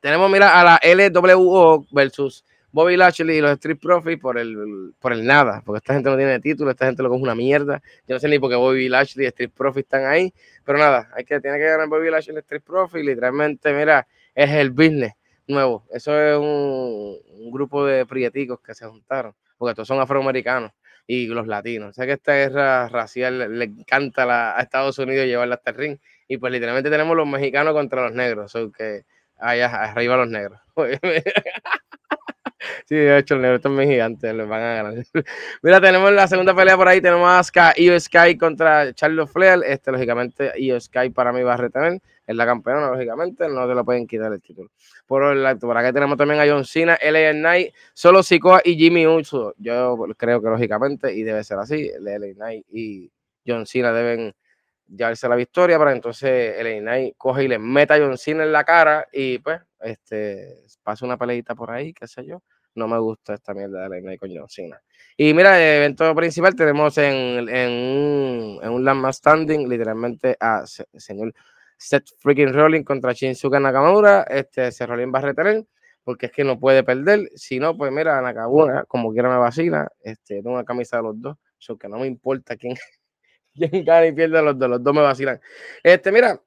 Tenemos, mira, a la LWO versus Bobby Lashley y los Street Profits por el, por el nada, porque esta gente no tiene título, esta gente lo es una mierda. Yo no sé ni por qué Bobby Lashley y Street Profits están ahí, pero nada, hay que, tiene que ganar Bobby Lashley y Street Profits. Literalmente, mira, es el business nuevo. Eso es un, grupo de prieticos que se juntaron, porque todos son afroamericanos. y los latinos. Sé que esta guerra racial le, encanta a Estados Unidos llevarla hasta el ring. Y pues literalmente tenemos los mexicanos contra los negros. So que allá arriba los negros. (laughs) Sí, de hecho, el negro también gigante, les van a ganar. (laughs) Mira, tenemos la segunda pelea por ahí, tenemos a Sky, Io Sky contra Charles Flair. Este, lógicamente, Io Sky para mí va a retener, es la campeona, lógicamente, no se lo pueden quitar el título. Por, el, por acá tenemos también a John Cena, LA Knight, Solo Sikoa y Jimmy Uso. Yo creo que, lógicamente, y debe ser así, LA Knight y John Cena deben llevarse la victoria para entonces LA Knight coge y le meta a John Cena en la cara y pues este pasa una peleita por ahí, qué sé yo no me gusta esta mierda de la Night con John Cena. Y mira, el evento principal tenemos en, en, un, en un Landmark Standing, literalmente a señor Seth freaking Rolling contra Shinsuke Nakamura. Este, Seth Rolling va a retener porque es que no puede perder. Si no, pues mira, Nakamura, como quiera me vacila, este, tengo una camisa de los dos, so que no me importa quién, (laughs) quién gana y pierde los dos, los dos me vacilan. Este, mira,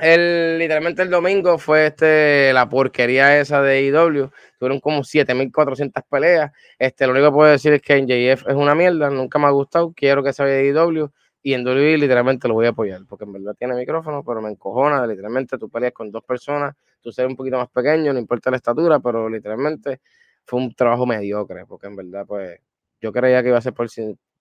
el, literalmente el domingo fue este, la porquería esa de IW. Tuvieron como 7400 peleas. Este, lo único que puedo decir es que en JF es una mierda. Nunca me ha gustado. Quiero que se vaya de IW. Y en WWE literalmente lo voy a apoyar. Porque en verdad tiene micrófono, pero me encojona. Literalmente tú peleas con dos personas. Tú eres un poquito más pequeño, no importa la estatura, pero literalmente fue un trabajo mediocre. Porque en verdad, pues, yo creía que iba a ser por,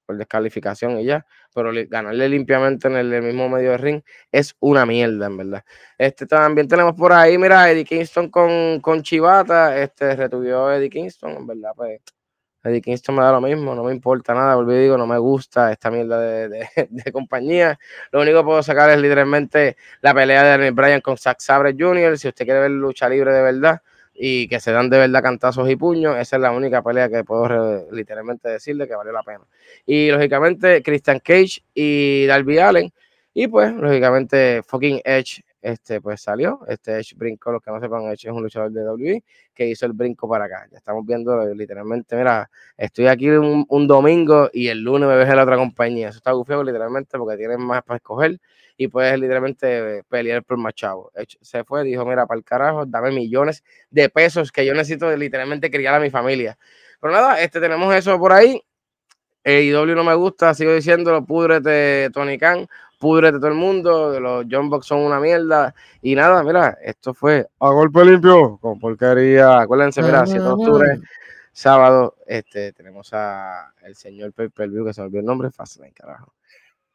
por descalificación y ya, pero ganarle limpiamente en el, mismo medio de ring es una mierda, en verdad. Este también tenemos por ahí, mira, Eddie Kingston con, con Chivata, este retuvió Eddie Kingston, en verdad, pues Eddie Kingston me da lo mismo, no me importa nada, volví digo, no me gusta esta mierda de, (laughs) de, compañía. Lo único que puedo sacar es literalmente la pelea de Daniel Bryan con Zack Sabre Jr. Si usted quiere ver lucha libre de verdad, y que se dan de verdad cantazos y puños, esa es la única pelea que puedo literalmente decirle que valió la pena. Y lógicamente Christian Cage y Darby Allen, y pues lógicamente fucking Edge este, pues salió. Este Edge brincó, los que no sepan, Edge es un luchador de WWE que hizo el brinco para acá. Ya estamos viendo literalmente, mira, estoy aquí un, un domingo y el lunes me ves en la otra compañía. Eso está bufeo literalmente porque tienen más para escoger y puedes literalmente pelear por más chavo. Se fue, dijo, mira, para el carajo, dame millones de pesos que yo necesito de literalmente criar a mi familia. Pero nada, este, tenemos eso por ahí. IW no me gusta, sigo diciéndolo, púdrete Tony Khan, púdrete todo el mundo, los John Box son una mierda. Y nada, mira, esto fue a golpe limpio, con porquería. Acuérdense, mira, 7 de octubre, sábado, este, tenemos a el señor Pay Per View, que se me olvidó el nombre, Fastlane, carajo.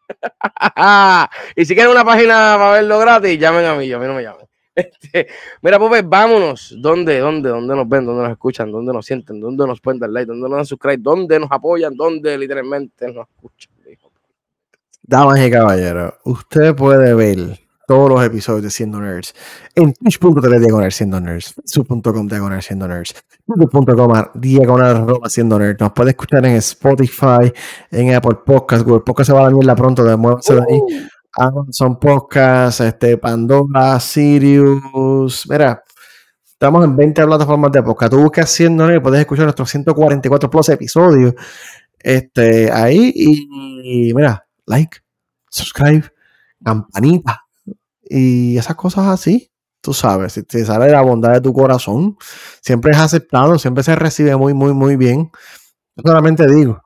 (laughs) y si quieren una página para verlo gratis, llamen a mí, yo a mí no me llamen. (laughs) Este, mira, pues vámonos. ¿Dónde, dónde, dónde nos ven? ¿Dónde nos escuchan? ¿Dónde nos sienten? ¿Dónde nos pueden dar like? ¿Dónde nos dan subscribe? ¿Dónde nos apoyan? ¿Dónde literalmente nos escuchan? Damas y caballeros, usted puede ver todos los episodios de Siendo Nerds en twitch.tv diagonal siendo nerds, sub.com diagonal siendo nerds, youtube.com diagonal siendo nerds. Nos puede escuchar en Spotify, en Apple Podcast, Google Podcast se va a la la pronto, de muévanse de ahí. Amazon Podcast, este, Pandora, Sirius. Mira, estamos en 20 plataformas de podcast. Tú buscas Siendo Nerds, puedes escuchar nuestros 144 plus episodios este, ahí y mira, like, subscribe, campanita y esas cosas así. Tú sabes, si te sale la bondad de tu corazón, siempre es aceptado, siempre se recibe muy, muy, muy bien. Yo solamente digo,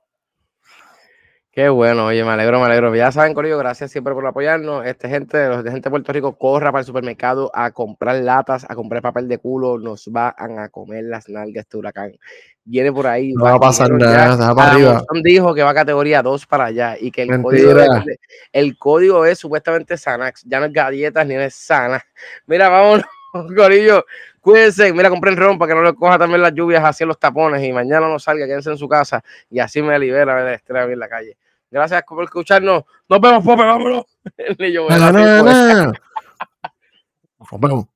Qué bueno, oye, me alegro, me alegro. Ya saben, Corillo, gracias siempre por apoyarnos. Este gente, los de gente de Puerto Rico, corra para el supermercado a comprar latas, a comprar papel de culo, nos van a comer las nalgas de huracán. Viene por ahí. No va a pasar nada, para arriba. dijo que va a categoría 2 para allá y que el código, es, el código es supuestamente Sanax, ya no es galletas ni es sana. (laughs) Mira, vámonos, (laughs) Corillo, cuídense, mira, compren ron para que no le coja también las lluvias hacia los tapones y mañana no salga, quédense en su casa y así me libera de estrella en la calle. Gracias por escucharnos. Nos vemos, Pope, vámonos. no, no, no. Nos vemos.